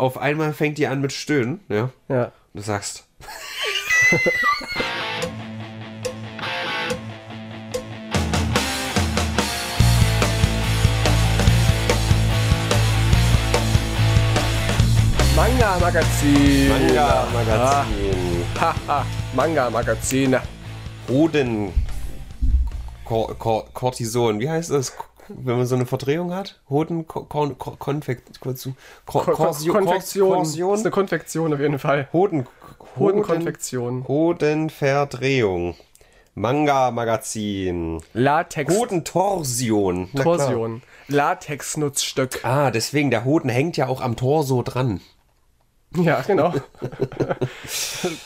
auf einmal fängt die an mit Stöhnen, ja. Ja. Und du sagst. Manga-Magazin. Manga-Magazin. Haha, Manga-Magazin. Hoden. Kor Kor Cortison. Wie heißt das? Wenn man so eine Verdrehung hat? Hoden. Kon Kon Konfekt. Kon Korsio- Konfektion. Das ist eine Konfektion auf jeden Fall. Hoden. Hodenkonfektion. Hodenverdrehung. Manga-Magazin. Latex. Hodentorsion. Torsion. Latex-Nutzstück. Ah, deswegen, der Hoden hängt ja auch am Torso dran. Ja, genau.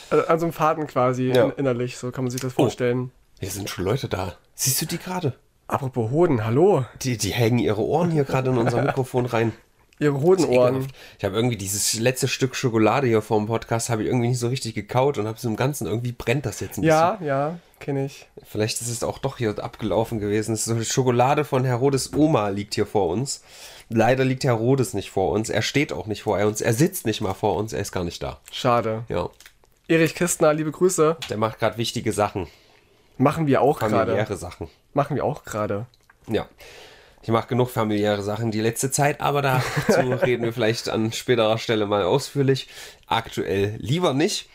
Also An so einem Faden quasi Ja. in, innerlich, so kann man sich das vorstellen. Hier sind schon Leute da. Siehst du die gerade? Apropos Hoden, hallo. Die, die hängen ihre Ohren hier gerade in unser Mikrofon rein. Ihre Hodenohren. Ich habe irgendwie dieses letzte Stück Schokolade hier vor dem Podcast habe ich irgendwie nicht so richtig gekaut und habe es im Ganzen irgendwie brennt das jetzt ein Ja, ja, kenne ich. bisschen. Vielleicht ist es auch doch hier abgelaufen gewesen. Es ist Schokolade von Herodes Oma liegt hier vor uns. Leider liegt Herodes nicht vor uns. Er steht auch nicht vor uns. Er sitzt nicht mal vor uns. Er ist gar nicht da. Schade. Ja, Erich Kistner, liebe Grüße. der macht gerade wichtige Sachen, Machen wir auch gerade. familiäre Sachen. Machen wir auch gerade. Ja. Ich mache genug familiäre Sachen die letzte Zeit, aber dazu reden wir vielleicht an späterer Stelle mal ausführlich. Aktuell lieber nicht.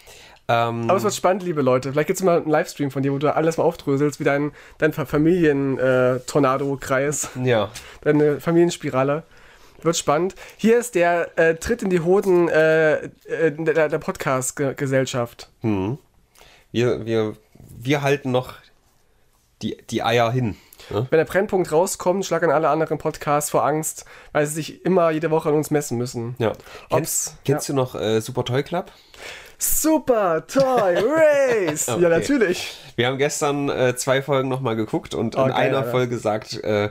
Ähm, Aber es wird spannend, liebe Leute. Vielleicht gibt es mal einen Livestream von dir, wo du alles mal aufdröselst, wie dein, dein Familien-Tornado-Kreis, ja, deine Familienspirale. Wird spannend. Hier ist der äh, Tritt in die Hoden äh, äh, der, der Podcast-Gesellschaft. wir, wir, wir halten noch die, die Eier hin. Ne? Wenn der Brennpunkt rauskommt, schlagen alle anderen Podcasts vor Angst, weil sie sich immer jede Woche an uns messen müssen. Ja. Ob's- Kennst, kennst du noch äh, Super Toy Club? Super Toy Race! Okay. Ja, natürlich. Wir haben gestern äh, zwei Folgen nochmal geguckt und Oh, in geil, einer Alter. Folge sagt, äh,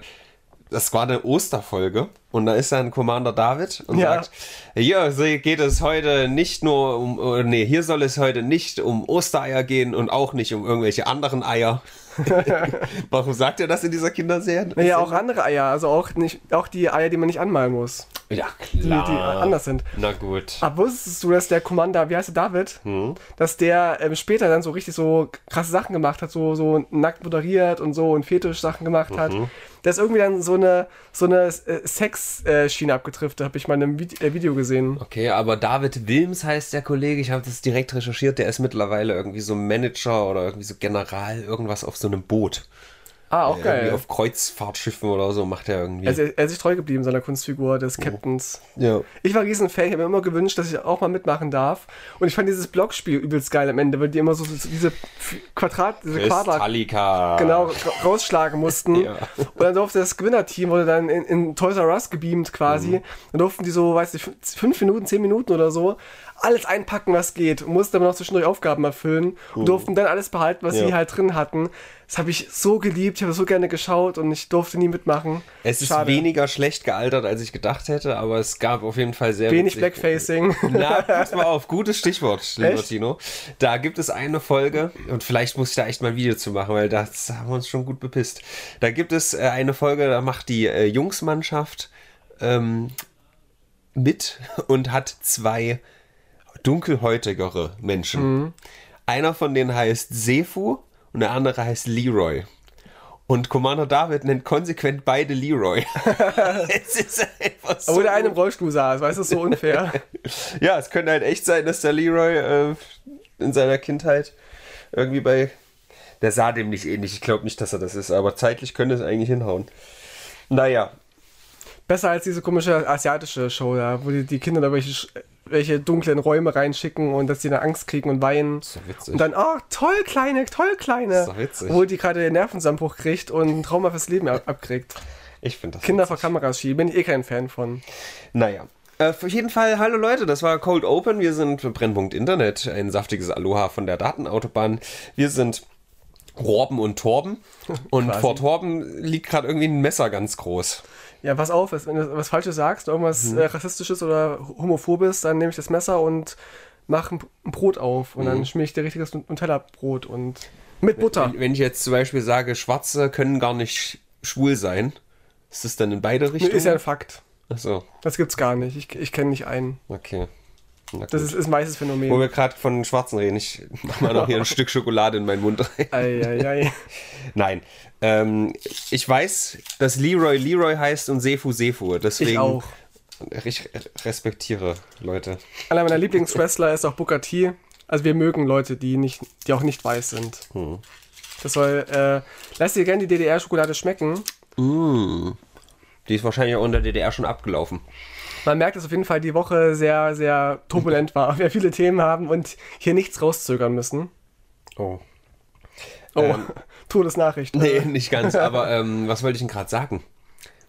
das war eine Osterfolge und da ist dann Commander David und Ja. sagt, hier geht es heute nicht nur um, äh, nee, hier soll es heute nicht um Ostereier gehen und auch nicht um irgendwelche anderen Eier. Warum sagt er das in dieser Kinderserie? Naja, auch andere Eier, also auch, nicht, auch die Eier, die man nicht anmalen muss, Ja, die, die klar. anders sind. Na gut. Aber wusstest du, dass der Commander, wie heißt der David, Hm. dass der ähm, später dann so richtig so krasse Sachen gemacht hat, so, so nackt moderiert und so und Fetisch-Sachen gemacht hat. Der ist irgendwie dann so eine, so eine äh, Sex-Schiene abgetrifft, habe ich mal in einem Vide äh, Video gesehen. Okay, aber David Wilms heißt der Kollege, ich habe das direkt recherchiert, der ist mittlerweile irgendwie so Manager oder irgendwie so General, irgendwas auf so einem Boot. Ah, auch Irgendwie geil. auf Kreuzfahrtschiffen oder so macht er irgendwie. Also er, er ist sich treu geblieben, seiner Kunstfigur des Captains. ja. Ich war Riesenfan, ich habe mir immer gewünscht, dass ich auch mal mitmachen darf. Und ich fand dieses Blockspiel übelst geil am Ende, weil die immer so, so diese Quadrat, diese Quadrat, genau ra- rausschlagen mussten. Ja. Und dann durfte das Gewinnerteam, wurde dann in, in Toys R Us gebeamt quasi. Mhm. Dann durften die so, weiß ich, fün- fünf Minuten, zehn Minuten oder so, alles einpacken, was geht. Und mussten aber noch zwischendurch Aufgaben erfüllen. Und durften dann alles behalten, was. Ja. sie halt drin hatten. Das habe ich so geliebt, ich habe so gerne geschaut und ich durfte nie mitmachen. Es ist Schade. weniger schlecht gealtert, als ich gedacht hätte, aber es gab auf jeden Fall sehr Wenig witzig- Blackfacing. Na, pass mal auf, gutes Stichwort, lieber? Tino. Da gibt es eine Folge, und vielleicht muss ich da echt mal ein Video zu machen, weil das haben wir uns schon gut bepisst. Da gibt es äh, eine Folge, da macht die äh, Jungsmannschaft ähm, mit und hat zwei dunkelhäutigere Menschen. Einer von denen heißt Sefu und der andere heißt Leroy. Und Commander David nennt konsequent beide Leroy. es ist einfach so. Obwohl der eine im Rollstuhl saß, weißt du, ist so unfair. Ja, es könnte halt echt sein, dass der Leroy äh, in seiner Kindheit irgendwie bei. Der sah dem nicht ähnlich. Ich glaube nicht, dass er das ist, aber zeitlich könnte es eigentlich hinhauen. Naja, Besser als diese komische asiatische Show da, wo die, die Kinder da welche, welche dunklen Räume reinschicken und dass die dann Angst kriegen und weinen. ist doch witzig. Und dann, oh, toll, Kleine, toll, Kleine. Das ist doch witzig. Obwohl die gerade den Nervenzusammenbruch kriegt und ein Trauma fürs Leben ab abkriegt. ich finde das. Kinder witzig. vor Kameras schieben, bin ich eh kein Fan von. Naja. Äh, auf jeden Fall, hallo Leute, das war Cold Open. Wir sind Brennpunkt Internet, ein saftiges Aloha von der Datenautobahn. Wir sind Robben und Torben. Und vor Torben liegt gerade irgendwie ein Messer ganz groß. Ja, pass auf, wenn du was Falsches sagst, irgendwas Mhm. äh, Rassistisches oder Homophobes, dann nehme ich das Messer und mache ein, Brot auf. Und Mhm. dann schmier ich dir richtiges Nutella-Brot und mit Butter. Wenn, wenn ich jetzt zum Beispiel sage, Schwarze können gar nicht schwul sein, ist das dann in beide Richtungen? Ist ja ein Fakt. Achso, Das gibt's gar nicht. Ich, ich kenne nicht einen. okay. Das ist, ist ein weißes Wo Phänomen. wir gerade von Schwarzen reden, ich mach mal noch hier ein Stück Schokolade in meinen Mund rein. Eieiei. Nein. Ähm, ich weiß, dass Leroy Leroy heißt und Sefu Sefu. Deswegen Ich auch. Ich respektiere Leute. Einer meiner Lieblingswrestler ist auch Booker T. Also wir mögen Leute, die, nicht, die auch nicht weiß sind. Hm. Das soll, äh, lass dir gerne die DDR-Schokolade schmecken. Die ist wahrscheinlich auch in der DDR schon abgelaufen. Man merkt, dass auf jeden Fall die Woche sehr, sehr turbulent war. Wir viele Themen haben und hier nichts rauszögern müssen. Oh. Oh, Ähm. Todesnachricht. Nee, nicht ganz. Aber ähm, was wollte ich denn gerade sagen?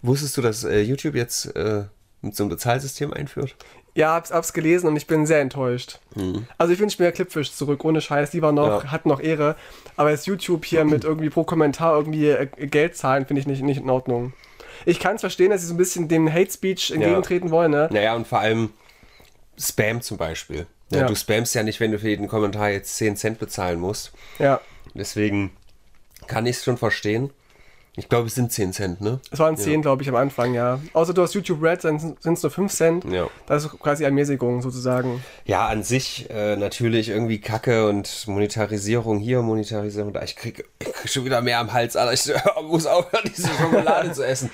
Wusstest du, dass äh, YouTube jetzt äh, so einem Bezahlsystem einführt? Ja, hab's, hab's gelesen und ich bin sehr enttäuscht. Also ich wünsche mir Clipfish zurück, ohne Scheiß. Die war noch, Ja. hat noch Ehre. Aber jetzt YouTube hier mit irgendwie pro Kommentar irgendwie äh, Geld zahlen, finde ich nicht, nicht in Ordnung. Ich kann es verstehen, dass sie so ein bisschen dem Hate Speech entgegentreten wollen, ne? Naja, und vor allem Spam zum Beispiel. Ja, Ja. Du spammst ja nicht, wenn du für jeden Kommentar jetzt 10 Cent bezahlen musst. Ja. Deswegen kann ich es schon verstehen. Ich glaube, es sind 10 Cent, ne? Es waren 10, glaube ich, am Anfang, ja. Außer du hast YouTube Red, dann sind es nur 5 Cent. Ja. Das ist quasi Ermäßigung sozusagen. Ja, an sich äh, natürlich irgendwie Kacke und Monetarisierung hier, Monetarisierung da. Ich krieg, ich krieg schon wieder mehr am Hals, Alter. Ich muss aufhören, diese Schokolade zu essen.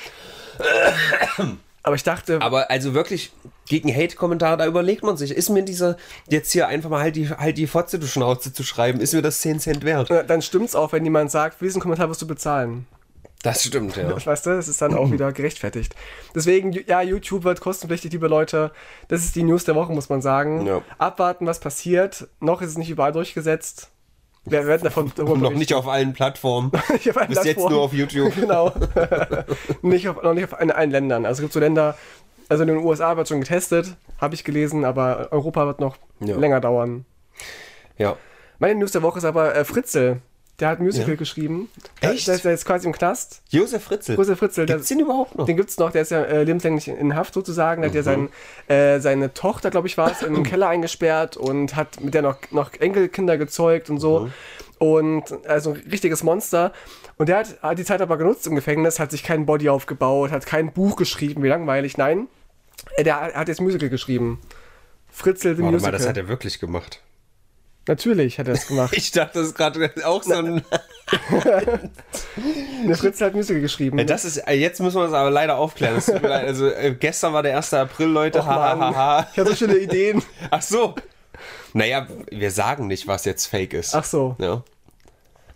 Aber ich dachte, Aber also wirklich gegen Hate-Kommentare, da überlegt man sich, ist mir dieser jetzt hier einfach mal halt die, halt die Fotze, du Schnauze zu schreiben, ist mir das 10 Cent wert? dann stimmt's auch, wenn jemand sagt, für diesen Kommentar wirst du bezahlen. Das stimmt, ja. Weißt du, das ist dann auch wieder gerechtfertigt. Deswegen, ja, YouTube wird kostenpflichtig, liebe Leute. Das ist die News der Woche, muss man sagen. Ja. Abwarten, was passiert. Noch ist es nicht überall durchgesetzt. Wir werden davon noch nicht auf allen Plattformen. Hab eine Bis jetzt Plattform. nur auf YouTube. genau. nicht auf, noch nicht auf allen, allen Ländern. Also es gibt so Länder, also in den USA wird schon getestet, habe ich gelesen, aber Europa wird noch Ja. länger dauern. Ja. Meine News der Woche ist aber äh, Fritzel. Der hat ein Musical Ja. geschrieben. Echt? Der, der ist jetzt quasi im Knast. Josef Fritzl. Josef Fritzl, der, Gibt's den überhaupt noch? Den gibt's noch, der ist ja äh, lebenslänglich in Haft sozusagen. Der hat ja sein, äh, seine Tochter, glaube ich, war es, in den Keller eingesperrt und hat mit der noch, noch Enkelkinder gezeugt und so. Und also ein richtiges Monster. Und der hat, hat die Zeit aber genutzt im Gefängnis, hat sich kein Body aufgebaut, hat kein Buch geschrieben, wie langweilig. Nein, äh, der hat jetzt Musical geschrieben. Fritzl the Warte Musical. mal, das hat er wirklich gemacht. Natürlich hat er das gemacht. Ich dachte, das ist gerade auch so ein. Der Fritzl hat Musical geschrieben. Das ist, äh, jetzt müssen wir es aber leider aufklären. Es. Also, äh, gestern war der 1. April, Leute. Och, Mann. Hahaha. Ich habe so viele Ideen. Ach so. Naja, wir sagen nicht, was jetzt fake ist. Ach so. Ja.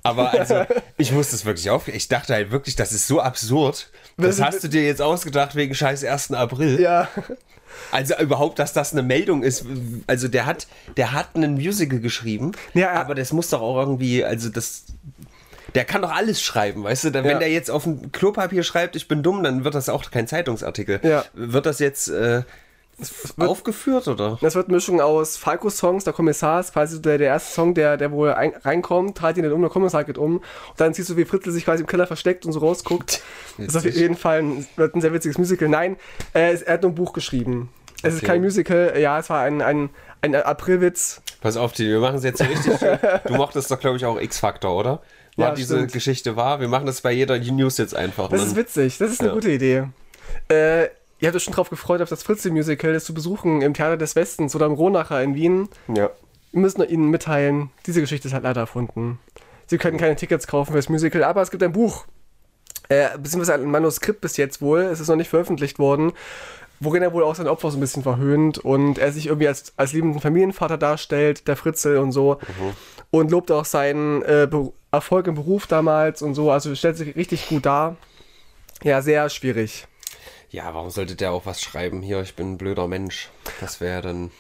Aber also, ich muss das wirklich aufklären. Ich dachte halt wirklich, das ist so absurd. Das Das- hast du dir jetzt ausgedacht wegen scheiß 1. April. Ja. Also überhaupt, dass das eine Meldung ist. Also der hat, der hat einen Musical geschrieben, Ja, er- aber das muss doch auch irgendwie, also das. Der kann doch alles schreiben, weißt du? Da- Ja. Wenn der jetzt auf dem Klopapier schreibt, ich bin dumm, dann wird das auch kein Zeitungsartikel. Ja. Wird das jetzt äh, aufgeführt oder? Das wird eine Mischung aus Falco-Songs, der Kommissar ist quasi der, der erste Song, der, der wohl ein, reinkommt, trat ihn dann um, der Kommissar geht um und dann siehst du, wie Fritzl sich quasi im Keller versteckt und so rausguckt. Das ist auf jeden Fall ein, wird ein sehr witziges Musical. Nein, äh, er hat nur ein Buch geschrieben. Es ist Okay. kein Musical, ja, es war ein, ein, ein Aprilwitz. Pass auf, Tini, wir machen es jetzt richtig. Du mochtest doch, glaube ich, auch X-Factor, oder? War Ja, diese stimmt. Geschichte wahr? Wir machen das bei jeder News jetzt einfach. Das ist witzig, das ist eine Ja. gute Idee. Äh, ihr habt euch schon drauf gefreut, auf das Fritzl-Musical, das zu besuchen im Theater des Westens oder im Ronacher in Wien. ja. Wir müssen Ihnen mitteilen, diese Geschichte ist halt leider erfunden. Sie können keine Tickets kaufen fürs Musical, aber es gibt ein Buch. Äh, beziehungsweise ein Manuskript bis jetzt wohl. Es ist noch nicht veröffentlicht worden. Worin er wohl auch sein Opfer so ein bisschen verhöhnt und er sich irgendwie als, als liebenden Familienvater darstellt, der Fritzl und so. Und lobt auch seinen äh, Erfolg im Beruf damals und so. Also stellt sich richtig gut dar. Ja, sehr schwierig. Ja, warum sollte der auch was schreiben? Hier, ich bin ein blöder Mensch. Das wäre dann.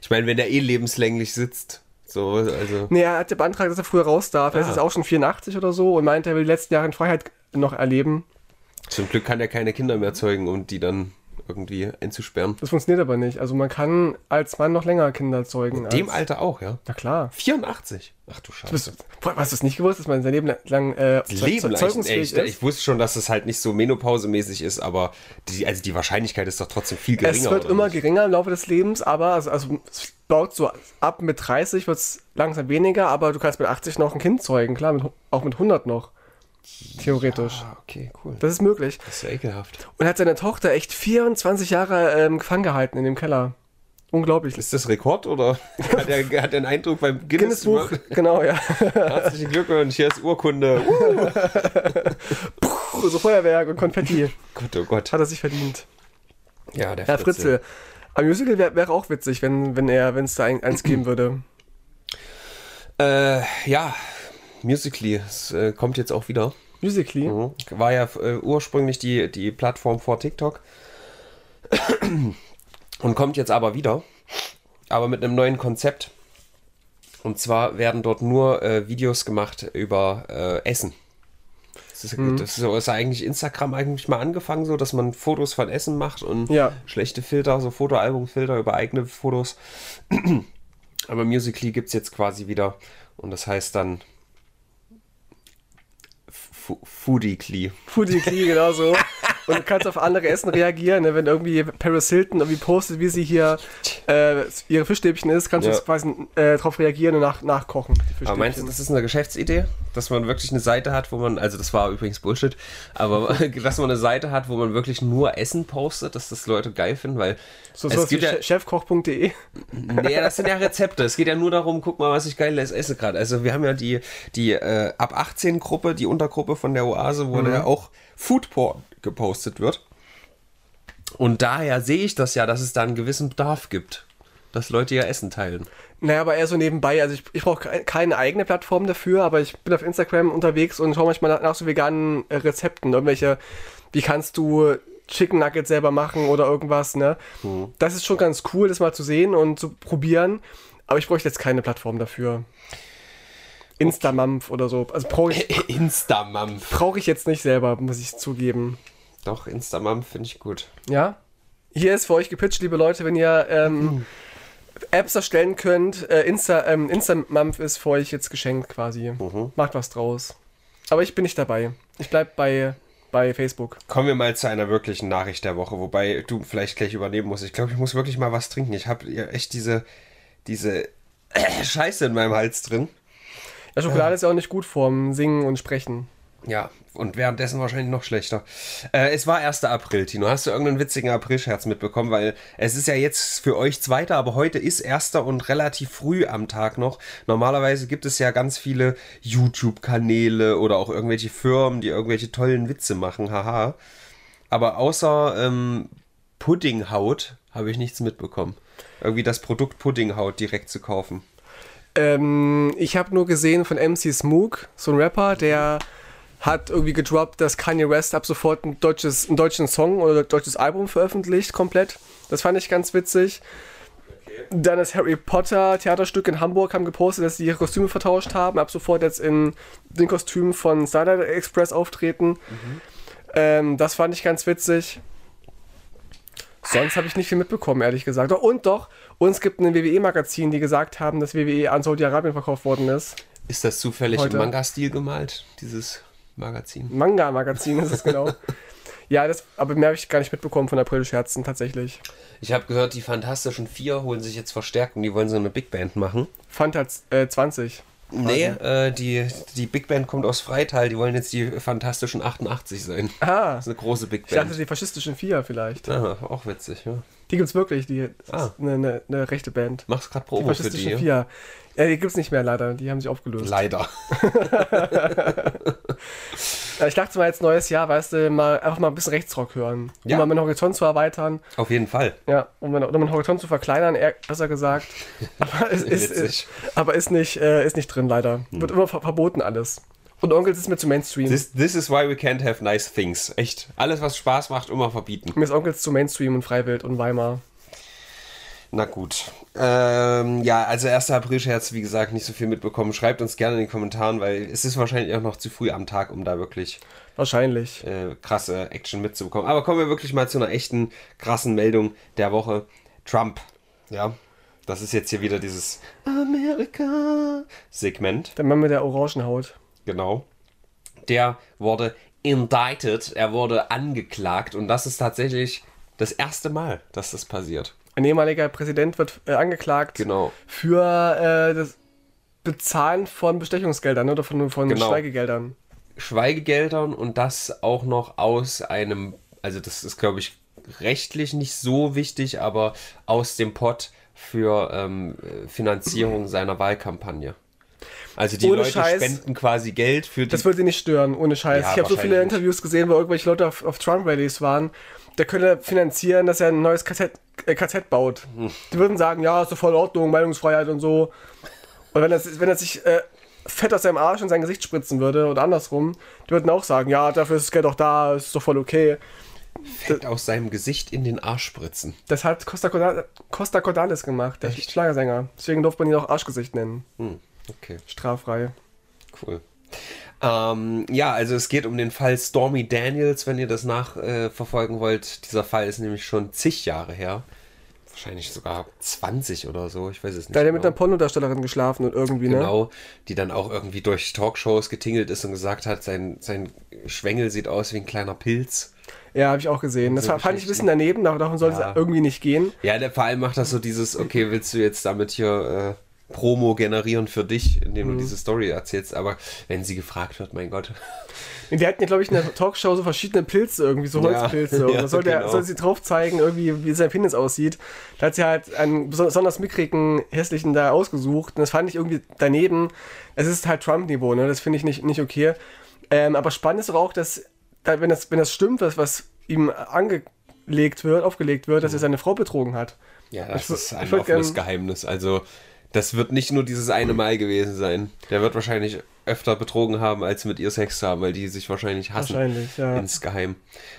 Ich meine, wenn der eh lebenslänglich sitzt. So, also. Nee, er hat ja beantragt, dass er früher raus darf. Er ist Ah. jetzt auch schon 84 oder so und meint, er will die letzten Jahre in Freiheit noch erleben. Zum Glück kann er keine Kinder mehr zeugen und die dann irgendwie einzusperren. Das funktioniert aber nicht. Also man kann als Mann noch länger Kinder zeugen. Dem als, Alter auch, ja. Na klar. 84. Ach du Scheiße. Boah, hast du es nicht gewusst, dass man sein Leben lang äh, Leben zeugungsfähig Ich, ist? ich wusste schon, dass es halt nicht so menopausemäßig ist, aber die, also die Wahrscheinlichkeit ist doch trotzdem viel geringer. es wird immer nicht? geringer im Laufe des Lebens, aber also, also es baut so ab mit 30 wird es langsam weniger, aber du kannst mit 80 noch ein Kind zeugen, klar, mit, auch mit 100 noch. Theoretisch. Ah, okay, cool. Das ist möglich. Das ist ja ekelhaft. Und hat seine Tochter echt 24 Jahre ähm, gefangen gehalten in dem Keller. Unglaublich. Ist das Rekord oder hat er, hat er einen Eindruck beim Guinness, Guinness Buch, genau, ja. Herzlichen Glückwunsch, hier ist Urkunde. Uh, so Feuerwerk und Konfetti. Gott, oh Gott. Hat er sich verdient. Ja, der Herr Fritzl. Ein Musical wäre wär auch witzig, wenn, wenn er, wenn es da ein, eins geben würde. Äh, ja, Musically. Es äh, kommt jetzt auch wieder. Musically? Mhm. War ja äh, ursprünglich die, die Plattform vor TikTok. Und kommt jetzt aber wieder. Aber mit einem neuen Konzept. Und zwar werden dort nur äh, Videos gemacht über äh, Essen. Das ist, Mhm. das ist, so ist eigentlich Instagram eigentlich mal angefangen, so dass man Fotos von Essen macht und Ja. schlechte Filter, so Fotoalbumfilter über eigene Fotos. Aber Musically gibt es jetzt quasi wieder. Und das heißt dann Fu- Foodie-Clee. Foodie-Klee, genau so. Und du kannst auf andere Essen reagieren, ne? wenn irgendwie Paris Hilton irgendwie postet, wie sie hier äh, ihre Fischstäbchen isst, kannst Ja. du quasi äh, darauf reagieren und nach, nachkochen. die Aber meinst du, das ist eine Geschäftsidee? Dass man wirklich eine Seite hat, wo man, also das war übrigens Bullshit, aber dass man eine Seite hat, wo man wirklich nur Essen postet, dass das Leute geil finden, weil so es gibt ja, che- chefkoch.de? nee, das sind ja Rezepte. Es geht ja nur darum, guck mal, was ich geiles esse gerade. Also wir haben ja die, die äh, ab 18 Gruppe, die Untergruppe von der Oase, wo ja auch Foodporn gepostet wird. Und daher sehe ich das ja, dass es da einen gewissen Bedarf gibt, dass Leute ja Essen teilen. Naja, aber eher so nebenbei. Also ich, ich brauche ke- keine eigene Plattform dafür, aber ich bin auf Instagram unterwegs und schaue manchmal nach, nach so veganen äh, Rezepten. Irgendwelche, wie kannst du Chicken Nuggets selber machen oder irgendwas, ne? Das ist schon ganz cool, das mal zu sehen und zu probieren. Aber ich bräuchte jetzt keine Plattform dafür. Instamampf oder so. Also brauche ich, Instamampf. brauch ich jetzt nicht selber, muss ich zugeben. Doch, Instamampf finde ich gut. Ja? Hier ist für euch gepitcht, liebe Leute, wenn ihr ähm, Apps erstellen könnt. Äh, Insta, ähm, Instamampf ist für euch jetzt geschenkt quasi. Macht was draus. Aber ich bin nicht dabei. Ich bleib bei, bei Facebook. Kommen wir mal zu einer wirklichen Nachricht der Woche, wobei du vielleicht gleich übernehmen musst. Ich glaube, ich muss wirklich mal was trinken. Ich habe ja echt diese, diese Scheiße in meinem Hals drin. Ja, Schokolade ist ja auch nicht gut vorm Singen und Sprechen. Ja, und währenddessen wahrscheinlich noch schlechter. Äh, es war 1. April, Tino. Hast du irgendeinen witzigen Aprilscherz mitbekommen? Weil es ist ja jetzt für euch zweiter, aber heute ist 1. und relativ früh am Tag noch. Normalerweise gibt es ja ganz viele YouTube-Kanäle oder auch irgendwelche Firmen, die irgendwelche tollen Witze machen. Haha. Aber außer ähm, Puddinghaut habe ich nichts mitbekommen. Irgendwie das Produkt Puddinghaut direkt zu kaufen. Ähm, ich habe nur gesehen von MC Smook, so ein Rapper, der hat irgendwie gedroppt, dass Kanye West ab sofort ein deutsches, einen deutschen Song oder ein deutsches Album veröffentlicht, komplett. Das fand ich ganz witzig. Dann das Harry Potter Theaterstück in Hamburg haben gepostet, dass sie ihre Kostüme vertauscht haben, ab sofort jetzt in den Kostümen von Starlight Express auftreten. Ähm, das fand ich ganz witzig. Sonst habe ich nicht viel mitbekommen, ehrlich gesagt. Und doch, uns gibt ein WWE-Magazin, die gesagt haben, dass WWE an Saudi-Arabien verkauft worden ist. Ist das zufällig Heute. im Manga-Stil gemalt, dieses Magazin? Manga-Magazin ist es genau. ja, das, aber mehr habe ich gar nicht mitbekommen von April-Scherzen, tatsächlich. Ich habe gehört, die Fantastischen Vier holen sich jetzt Verstärkung, die wollen so eine Big Band machen. Fanta äh, 20. Nee, äh, die, die Big Band kommt aus Freital, die wollen jetzt die Fantastischen 88 sein. Ah, Das ist eine große Big ich dachte, Band. die faschistischen Vier vielleicht. Ah, auch witzig, ja. Die gibt's wirklich, die das Ah. ist eine, eine, eine rechte Band. Machst gerade Die Promo für faschistischen die. Vier. Ja, die gibt's nicht mehr leider, die haben sich aufgelöst. Leider. Ja, ich dachte mal jetzt neues Jahr, weißt du, mal einfach mal ein bisschen Rechtsrock hören. Ja. Um mal meinen Horizont zu erweitern. Auf jeden Fall. Ja, um meinen, oder meinen Horizont zu verkleinern, eher, besser gesagt. Aber es ist. Hm. aber ist, nicht, äh, ist nicht drin, leider. Wird immer ver verboten alles. Und Onkels ist mir zu Mainstream. This, this is why we can't have nice things. Echt. Alles, was Spaß macht, immer verbieten. mir ist Onkels zu Mainstream und Freiwild und Weimar. Na gut. Ähm, ja, also 1. April-Scherz, wie gesagt, nicht so viel mitbekommen. Schreibt uns gerne in den Kommentaren, weil es ist wahrscheinlich auch noch zu früh am Tag, um da wirklich Wahrscheinlich. äh, krasse Action mitzubekommen. Aber kommen wir wirklich mal zu einer echten krassen Meldung der Woche. Trump. Ja. Das ist jetzt hier wieder dieses Amerika-Segment. Der Mann mit der Orangenhaut. Genau. Der wurde indicted, er wurde angeklagt und das ist tatsächlich das erste Mal, dass das passiert. Ein ehemaliger Präsident wird äh, angeklagt Genau. für äh, das Bezahlen von Bestechungsgeldern oder von, von Genau. Schweigegeldern. Schweigegeldern und das auch noch aus einem, also das ist, glaube ich, rechtlich nicht so wichtig, aber aus dem Pott für ähm, Finanzierung seiner Wahlkampagne. Also die Ohne Leute Scheiß. spenden quasi Geld für die. Das würde sie nicht stören, ohne Scheiß. Ja, ich habe so viele Interviews gesehen, wo irgendwelche Leute auf, auf Trump-Rallies waren. Der könnte finanzieren, dass er ein neues KZ, äh, KZ baut. Hm. Die würden sagen, ja, ist doch voll Ordnung, Meinungsfreiheit und so. Und wenn er, wenn er sich äh, Fett aus seinem Arsch in sein Gesicht spritzen würde oder andersrum, die würden auch sagen, ja, dafür ist das Geld auch da, ist doch voll okay. Fett aus seinem Gesicht in den Arsch spritzen. Das hat Costa, Corda- Costa Cordalis gemacht, der Schlagersänger. Deswegen durfte man ihn auch Arschgesicht nennen. Hm, okay. Straffrei. Cool. Ähm, ja, also es geht um den Fall Stormy Daniels, wenn ihr das nachverfolgen äh, wollt. Dieser Fall ist nämlich schon zig Jahre her. Wahrscheinlich sogar 20 oder so, ich weiß es nicht. Da hat er mit genau. einer Pornodarstellerin geschlafen und irgendwie, ne? Genau, die dann auch irgendwie durch Talkshows getingelt ist und gesagt hat, sein, sein Schwengel sieht aus wie ein kleiner Pilz. Ja, habe ich auch gesehen. Das So war, fand ich ein bisschen daneben, davon sollte Ja. es irgendwie nicht gehen. Ja, der allem macht das so dieses, okay, willst du jetzt damit hier äh, Promo generieren für dich, indem Mhm. du diese Story erzählst, aber wenn sie gefragt wird, mein Gott. Und Die hatten ja, glaube ich, in der Talkshow so verschiedene Pilze irgendwie, so Ja, Holzpilze. Und ja, da sollte, er, genau. sollte sie drauf zeigen, irgendwie, wie sein Penis aussieht. Da hat sie halt einen besonders mickrigen, hässlichen da ausgesucht. Und das fand ich irgendwie daneben. Es ist halt Trump-Niveau, ne? Das finde ich nicht, nicht okay. Ähm, aber spannend ist doch auch, dass, da, wenn, das, wenn das stimmt, was, was ihm angelegt wird, aufgelegt wird, dass er seine Frau betrogen hat. Ja, das Ich ist ein offenes gern- Geheimnis. Also, das wird nicht nur dieses eine Mal gewesen sein. Der wird wahrscheinlich öfter betrogen haben, als mit ihr Sex zu haben, weil die sich wahrscheinlich hassen. Wahrscheinlich, ja. Insgeheim.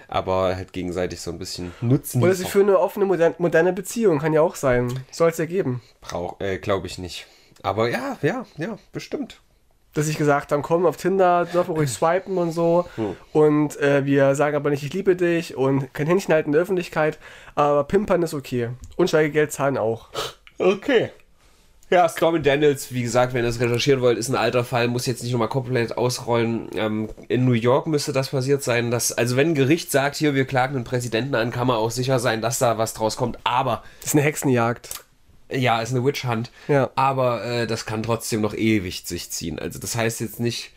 Aber halt gegenseitig so ein bisschen nutzen. Oder sie führen eine offene, moderne, Beziehung, kann ja auch sein. Soll es ja geben. Brauch, äh, glaube ich nicht. Aber ja, ja, ja, bestimmt. dass ich gesagt haben, komm auf Tinder, darf ruhig swipen und so. Und äh, wir sagen aber nicht, ich liebe dich und kein Händchen halten in der Öffentlichkeit. Aber Pimpern ist okay. Und Schweigegeld zahlen auch. Okay. Ja, Stormy Daniels, wie gesagt, wenn ihr das recherchieren wollt, ist ein alter Fall, muss jetzt nicht nochmal komplett ausrollen. Ähm, in New York müsste das passiert sein. Dass, also wenn ein Gericht sagt, hier, wir klagen den Präsidenten an, kann man auch sicher sein, dass da was draus kommt. Aber Das ist eine Hexenjagd. Ja, ist eine Witch Hunt. Ja. Aber äh, das kann trotzdem noch ewig sich ziehen. Also das heißt jetzt nicht.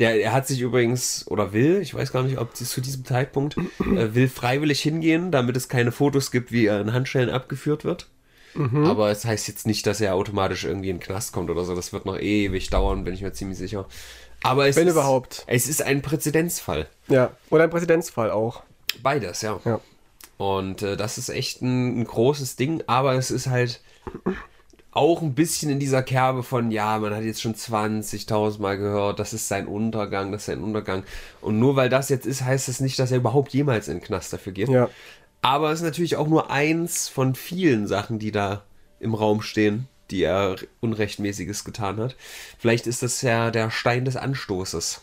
Der, er hat sich übrigens, oder will, ich weiß gar nicht, ob es zu diesem Zeitpunkt, äh, will freiwillig hingehen, damit es keine Fotos gibt, wie er in Handschellen abgeführt wird. Aber es heißt jetzt nicht, dass er automatisch irgendwie in den Knast kommt oder so. Das wird noch ewig dauern, bin ich mir ziemlich sicher. Aber es Wenn ist, überhaupt. Es ist ein Präzedenzfall. Ja. Oder ein Präzedenzfall auch. Beides, ja. Ja. Und äh, das ist echt ein, ein großes Ding, aber es ist halt auch ein bisschen in dieser Kerbe von, ja, man hat jetzt schon 20.000 Mal gehört, das ist sein Untergang, das ist sein Untergang. Und nur weil das jetzt ist, heißt das nicht, dass er überhaupt jemals in den Knast dafür geht. Ja. Aber es ist natürlich auch nur eins von vielen Sachen, die da im Raum stehen, die er Unrechtmäßiges getan hat. Vielleicht ist das ja der Stein des Anstoßes.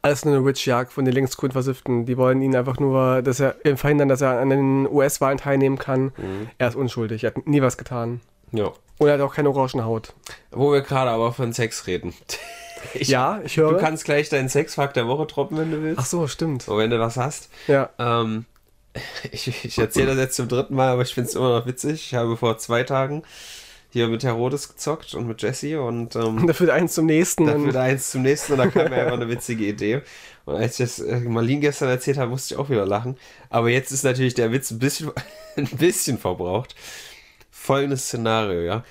Alles nur eine Witchjagd von den linksgrün Versifften. Die wollen ihn einfach nur, dass er verhindern, dass er an den US-Wahlen teilnehmen kann. Er ist unschuldig. Er hat nie was getan. Ja. Und er hat auch keine Orangenhaut. Wo wir gerade aber von Sex reden. Ich, Ja, ich höre. Du kannst gleich deinen Sexfakt der Woche droppen, wenn du willst. Ach so, stimmt. So, wenn du das hast. Ja. Ähm, ich ich erzähle das jetzt zum dritten Mal, aber ich finde es immer noch witzig. Ich habe vor zwei Tagen hier mit Herodes gezockt und mit Jesse und ähm, dafür eins zum nächsten. dafür eins zum nächsten und da kam mir einfach eine witzige Idee. Und als ich das äh, Marlene gestern erzählt habe, musste ich auch wieder lachen. Aber jetzt ist natürlich der Witz ein bisschen, ein bisschen verbraucht. Folgendes Szenario, ja.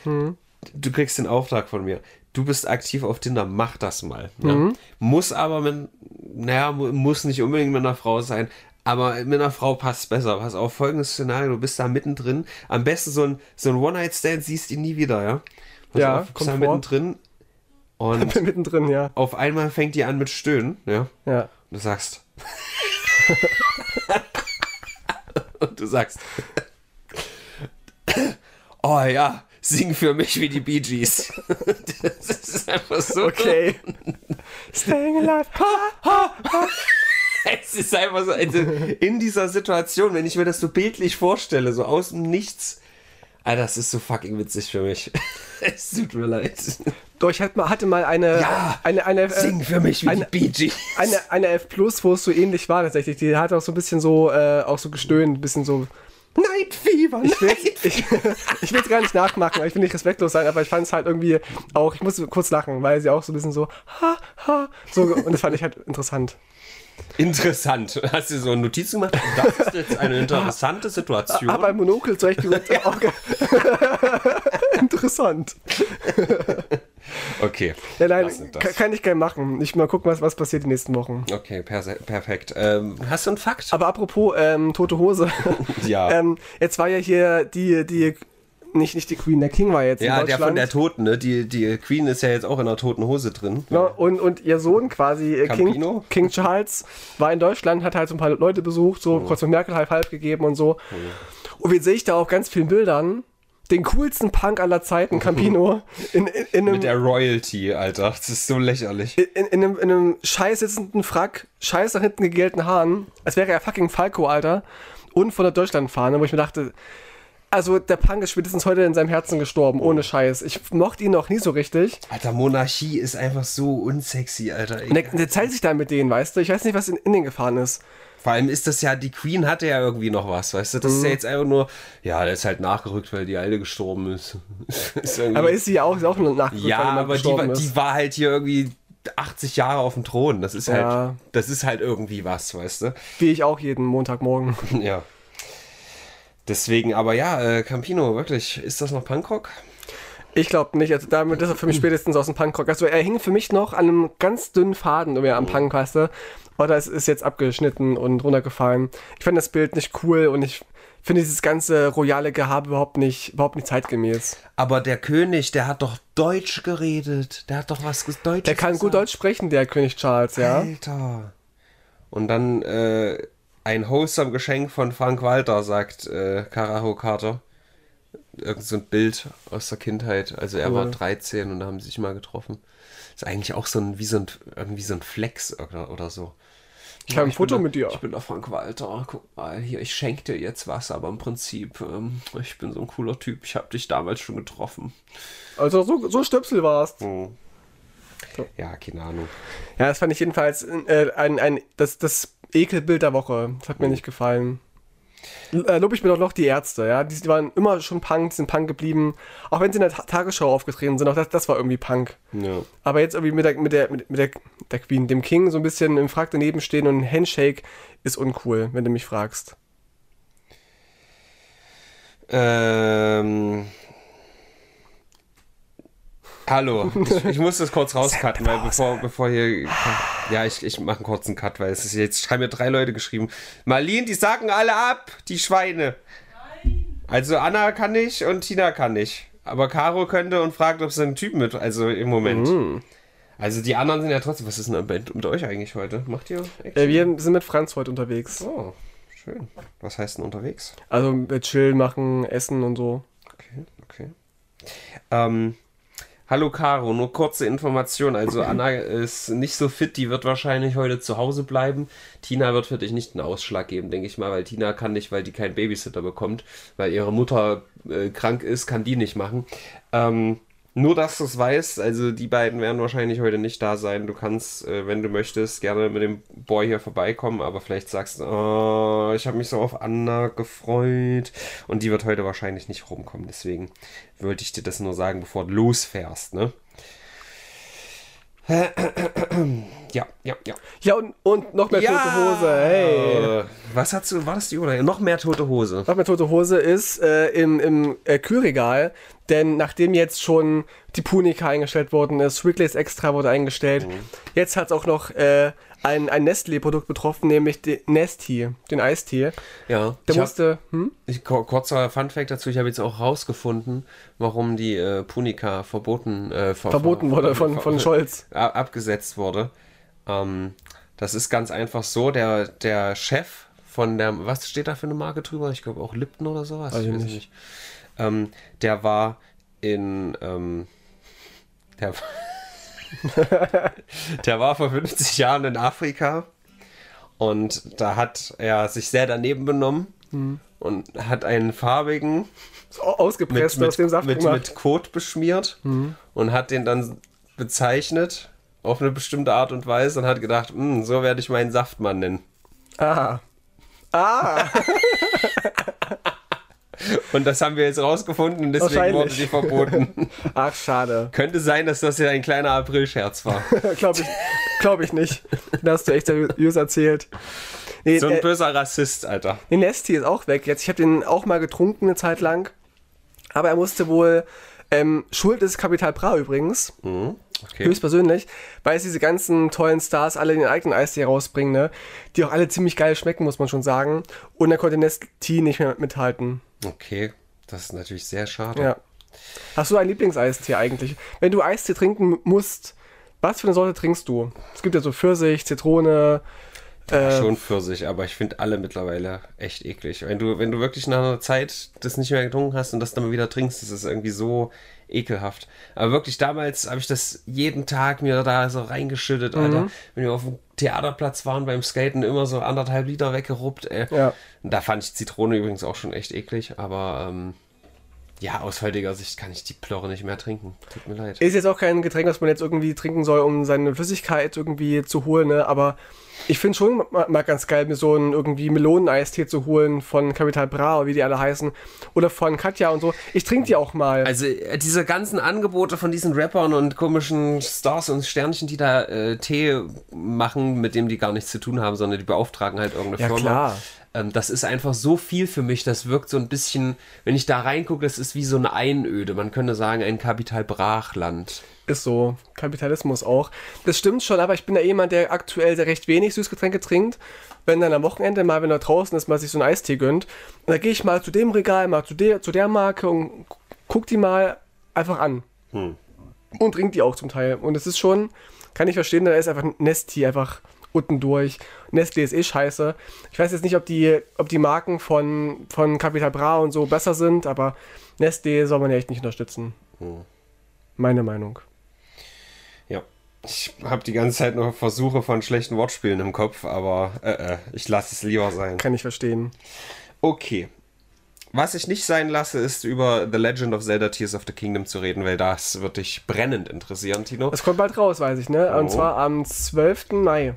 Du kriegst den Auftrag von mir. Du bist aktiv auf Tinder, mach das mal. Ja? Muss aber mit, naja, mu- muss nicht unbedingt mit einer Frau sein, aber mit einer Frau passt besser. Pass auf, folgendes Szenario, du bist da mittendrin. Am besten so ein, so ein One-Night-Stand siehst ihn nie wieder, ja. Pass Ja, auf, kommt da mittendrin und Bin mittendrin, ja. auf einmal fängt die an mit Stöhnen, ja. Ja. Und du sagst. und du sagst. oh ja, sing für mich wie die Bee Gees. das ist einfach so. Okay. Staying alive. Ha, ha. Es ist einfach so. Also in dieser Situation, wenn ich mir das so bildlich vorstelle, so aus dem Nichts. Alter, das ist so fucking witzig für mich. es tut mir leid. Doch, ich hatte mal, eine, Ja, eine, eine, äh, Sing für mich wie eine- die Bee Gees. eine, eine F Plus, wo es so ähnlich war tatsächlich. Die hat auch so ein bisschen so, äh, auch so gestöhnt, ein bisschen so. Night Fever, Ich will Night jetzt, ich, ich will jetzt gar nicht nachmachen, weil ich will nicht respektlos sein, aber ich fand es halt irgendwie auch, ich musste kurz lachen, weil sie auch so ein bisschen so, ha, ha, so, und das fand ich halt interessant. Interessant. Hast du so Notizen gemacht? Das ist jetzt eine interessante Situation. Aber ein Monokel zurechtgerückt, ja. auch interessant. okay. Ja, nein, kann, kann ich gerne machen. Ich mal gucken, was, was passiert die nächsten Wochen. Okay, perfekt. Ähm, hast du einen Fakt? Aber apropos ähm, Tote Hose. Ja. ähm, jetzt war ja hier die, die, nicht, nicht die Queen, der King war jetzt ja, in der von der Toten, ne? Die, die Queen ist ja jetzt auch in der toten Hose drin. Ja, und, und ihr Sohn quasi, äh, King? King Charles, war in Deutschland, hat halt so ein paar Leute besucht, so kurz mit Merkel halb halb gegeben und so. Und wie sehe ich da auf ganz vielen Bildern den coolsten Punk aller Zeiten, Campino, in, in, in einem Mit der Royalty, Alter. Das ist so lächerlich. in, in, einem, in einem scheiß sitzenden Frack, scheiß nach hinten gegelten Haaren, als wäre er fucking Falco, Alter, und von der Deutschlandfahne, wo ich mir dachte, also der Punk ist spätestens heute in seinem Herzen gestorben, ohne Scheiß. Ich mochte ihn noch nie so richtig. Alter, Monarchie ist einfach so unsexy, Alter. Und der, der zeigt sich da mit denen, weißt du? Ich weiß nicht, was in, in den gefahren ist. Vor allem ist das ja, die Queen hatte ja irgendwie noch was, weißt du? Das Mhm. ist ja jetzt einfach nur, ja, der ist halt nachgerückt, weil die Alte gestorben ist. ist Aber ist sie ja auch, ist auch nur nachgerückt, ja, weil jemand aber die ist. die war halt hier irgendwie 80 Jahre auf dem Thron. Das ist halt, Ja. das ist halt irgendwie was, weißt du? Wie ich auch jeden Montagmorgen. Ja. Deswegen, aber ja, äh, Campino, wirklich, ist das noch Punkrock? Ich glaube nicht, also damit ist er für mich spätestens aus dem Punkrock. Also er hing für mich noch an einem ganz dünnen Faden irgendwie am Punk, weißt du? Oder es ist jetzt abgeschnitten und runtergefallen. Ich fand das Bild nicht cool und ich finde dieses ganze royale Gehabe überhaupt nicht, überhaupt nicht zeitgemäß. Aber der König, der hat doch Deutsch geredet. Der hat doch was Deutsches Der kann gut Deutsch sprechen, der König Charles, ja. Alter. Und dann äh, ein wholesome Geschenk von Frank Walter, sagt äh, Karaho Carter. Irgend so ein Bild aus der Kindheit. Also er war Cool. 13 und da haben sie sich mal getroffen. Ist eigentlich auch so ein, wie so ein, irgendwie so ein Flex oder, oder so. Ich habe ein Foto mit dir. Ich bin der Frank Walter. Guck mal, hier, ich schenke dir jetzt was, aber im Prinzip, ähm, ich bin so ein cooler Typ. Ich habe dich damals schon getroffen. Also so, so Stöpsel warst. Hm. Ja, keine Ahnung. Ja, das fand ich jedenfalls äh, ein, ein, das, das Ekelbild der Woche. Das hat mir nicht gefallen. Äh, lob ich mir doch noch die Ärzte, ja. Die, waren immer schon Punk, die sind Punk geblieben. Auch wenn sie in der Ta Tagesschau aufgetreten sind, auch das, das war irgendwie Punk. Ja. Aber jetzt irgendwie mit der, mit der, mit, mit der, der Queen, dem King, so ein bisschen im Frack daneben stehen und ein Handshake ist uncool, wenn du mich fragst. Ähm. Hallo, ich, ich muss das kurz rauscutten, weil bevor, bevor hier. Ja, ich, ich mache einen kurzen Cut, weil es ist jetzt schreiben mir drei Leute geschrieben. Marlene, die sacken alle ab, die Schweine. Also Anna kann nicht und Tina kann nicht. Aber Caro könnte und fragt, ob sie einen Typen mit, also im Moment. Also die anderen sind ja trotzdem. Was ist denn mit, mit euch eigentlich heute? Macht ihr? Äh, wir sind mit Franz heute unterwegs. Oh, schön. Was heißt denn unterwegs? Also wir chillen, machen, essen und so. Okay, okay. Ähm, hallo Caro, nur kurze Information. Also Anna ist nicht so fit, die wird wahrscheinlich heute zu Hause bleiben. Tina wird für dich nicht einen Ausschlag geben, denke ich mal, weil Tina kann nicht, weil die keinen Babysitter bekommt, weil ihre Mutter äh, krank ist, kann die nicht machen. Ähm, nur, dass du es weißt, also die beiden werden wahrscheinlich heute nicht da sein. Du kannst, äh, wenn du möchtest, gerne mit dem Boy hier vorbeikommen, aber vielleicht sagst du, oh, ich habe mich so auf Anna gefreut. Und die wird heute wahrscheinlich nicht rumkommen. Deswegen wollte ich dir das nur sagen, bevor du losfährst, ne? Ja, ja, ja. Ja, und, und noch mehr tote Hose. Hey. Was hast du, war das die oder? Noch mehr tote Hose. Noch mehr tote Hose ist äh, im, im äh, Kühlregal, denn nachdem jetzt schon die Punika eingestellt worden ist, Wrigley's Extra wurde eingestellt, Mhm. jetzt hat es auch noch äh, ein, ein Nestlé-Produkt betroffen, nämlich den Nesti, den Eistee. Ja. Der ich hab- musste, hm? Ich, kur- kurzer Funfact dazu, ich habe jetzt auch rausgefunden, warum die äh, Punika verboten, äh, ver- verboten ver- wurde von, ver- von Scholz. ab- abgesetzt wurde. Ähm, das ist ganz einfach so, der, der Chef von der, was steht da für eine Marke drüber? Ich glaube auch Lipton oder sowas. Weiß ich es nicht. Ähm, der war in, ähm, der, der war vor 50 Jahren in Afrika und da hat er sich sehr daneben benommen Mhm. und hat einen farbigen Ausgepresst mit, aus dem Saft mit, gemacht. mit Kot beschmiert und hat den dann bezeichnet auf eine bestimmte Art und Weise und hat gedacht, "Hm, so werde ich meinen Saftmann nennen. Ah. Ah. Und das haben wir jetzt rausgefunden und deswegen wurde die verboten. Ach, schade. Könnte sein, dass das ja ein kleiner April-Scherz war. Glaube ich, glaub ich nicht. Da hast du echt seriös erzählt. Nee, so ein äh, böser Rassist, Alter. Nee, Nesti ist auch weg jetzt. Ich habe den auch mal getrunken eine Zeit lang. Aber er musste wohl. Ähm, Schuld ist Kapital Bra übrigens. Mhm. Okay. Höchstpersönlich, weil es diese ganzen tollen Stars alle den eigenen Eistee rausbringen, ne? die auch alle ziemlich geil schmecken, muss man schon sagen. Und da konnte Nesti nicht mehr mithalten. Okay, das ist natürlich sehr schade. Ja. Hast du ein Lieblingseistee eigentlich? Wenn du Eistee trinken musst, was für eine Sorte trinkst du? Es gibt ja so Pfirsich, Zitrone, äh, schon Pfirsich, aber ich finde alle mittlerweile echt eklig. Wenn du, wenn du wirklich nach einer Zeit das nicht mehr getrunken hast und das dann mal wieder trinkst, das ist irgendwie so ekelhaft. Aber wirklich damals habe ich das jeden Tag mir da so reingeschüttet, mhm. Alter. Wenn wir auf dem Theaterplatz waren beim Skaten, immer so anderthalb Liter weggeruppt, ey. Ja. Da fand ich Zitrone übrigens auch schon echt eklig, aber ähm, ja, aus heutiger Sicht kann ich die Plörre nicht mehr trinken. Tut mir leid. Ist jetzt auch kein Getränk, was man jetzt irgendwie trinken soll, um seine Flüssigkeit irgendwie zu holen, ne? aber ich finde schon mal, ganz geil, mir so einen irgendwie Meloneneistee zu holen von Capital Bra wie die alle heißen. Oder von Katja und so. Ich trinke die auch mal. Also äh, diese ganzen Angebote von diesen Rappern und komischen Stars und Sternchen, die da äh, Tee machen, mit dem die gar nichts zu tun haben, sondern die beauftragen halt irgendeine ja, Firma. Klar. Ähm, das ist einfach so viel für mich. Das wirkt so ein bisschen, wenn ich da reingucke, das ist wie so eine Einöde. Man könnte sagen, ein Kapital Brachland. Ist so. Kapitalismus auch. Das stimmt schon, aber ich bin ja jemand, der aktuell sehr recht wenig Süßgetränke trinkt. Wenn dann am Wochenende mal, wenn er draußen ist, mal sich so einen Eistee gönnt, dann gehe ich mal zu dem Regal, mal zu der, zu der Marke und guck die mal einfach an. Hm. Und trinkt die auch zum Teil. Und es ist schon, kann ich verstehen, da ist einfach Nesti einfach unten durch. Nestle ist eh scheiße. Ich weiß jetzt nicht, ob die, ob die Marken von, von Capital Bra und so besser sind, aber Nestle soll man ja echt nicht unterstützen. Hm. Meine Meinung. Ich habe die ganze Zeit noch Versuche von schlechten Wortspielen im Kopf, aber äh, äh, ich lasse es lieber sein. Kann ich verstehen. Okay. Was ich nicht sein lasse, ist über The Legend of Zelda Tears of the Kingdom zu reden, weil das wird dich brennend interessieren, Tino. Das kommt bald raus, weiß ich, ne? Oh. Und zwar am 12. Mai.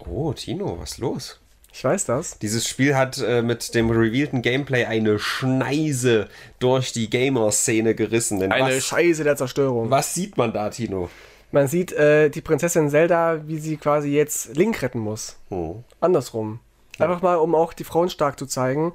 Oh, Tino, was ist los? Ich weiß das. Dieses Spiel hat äh, mit dem revealten Gameplay eine Schneise durch die Gamer-Szene gerissen. eine was, Scheiße der Zerstörung. Was sieht man da, Tino? Man sieht äh, die Prinzessin Zelda, wie sie quasi jetzt Link retten muss. Oh. Andersrum. Einfach mal, um auch die Frauen stark zu zeigen.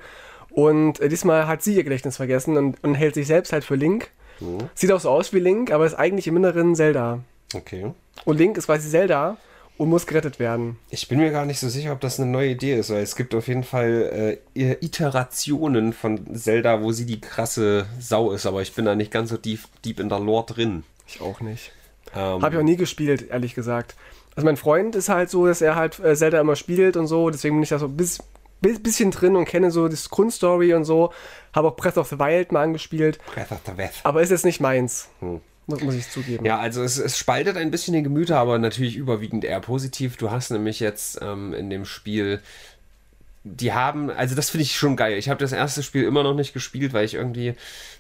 Und äh, diesmal hat sie ihr Gedächtnis vergessen und, und hält sich selbst halt für Link. Oh. Sieht auch so aus wie Link, aber ist eigentlich im Inneren Zelda. Okay. Und Link ist quasi Zelda und muss gerettet werden. Ich bin mir gar nicht so sicher, ob das eine neue Idee ist, weil es gibt auf jeden Fall äh, Iterationen von Zelda, wo sie die krasse Sau ist, aber ich bin da nicht ganz so deep, deep in der Lore drin. Ich auch nicht. Ähm, Habe ich auch nie gespielt, ehrlich gesagt. Also mein Freund ist halt so, dass er halt äh, Zelda immer spielt und so, deswegen bin ich da so ein bis, bis, bisschen drin und kenne so das Grundstory und so. Habe auch Breath of the Wild mal angespielt. Breath of the Wild. Aber ist jetzt nicht meins. Hm. Muss, ich zugeben. Ja, also es, es, spaltet ein bisschen die Gemüter, aber natürlich überwiegend eher positiv. Du hast nämlich jetzt ähm, in dem Spiel die haben, also das finde ich schon geil. Ich habe das erste Spiel immer noch nicht gespielt, weil ich irgendwie,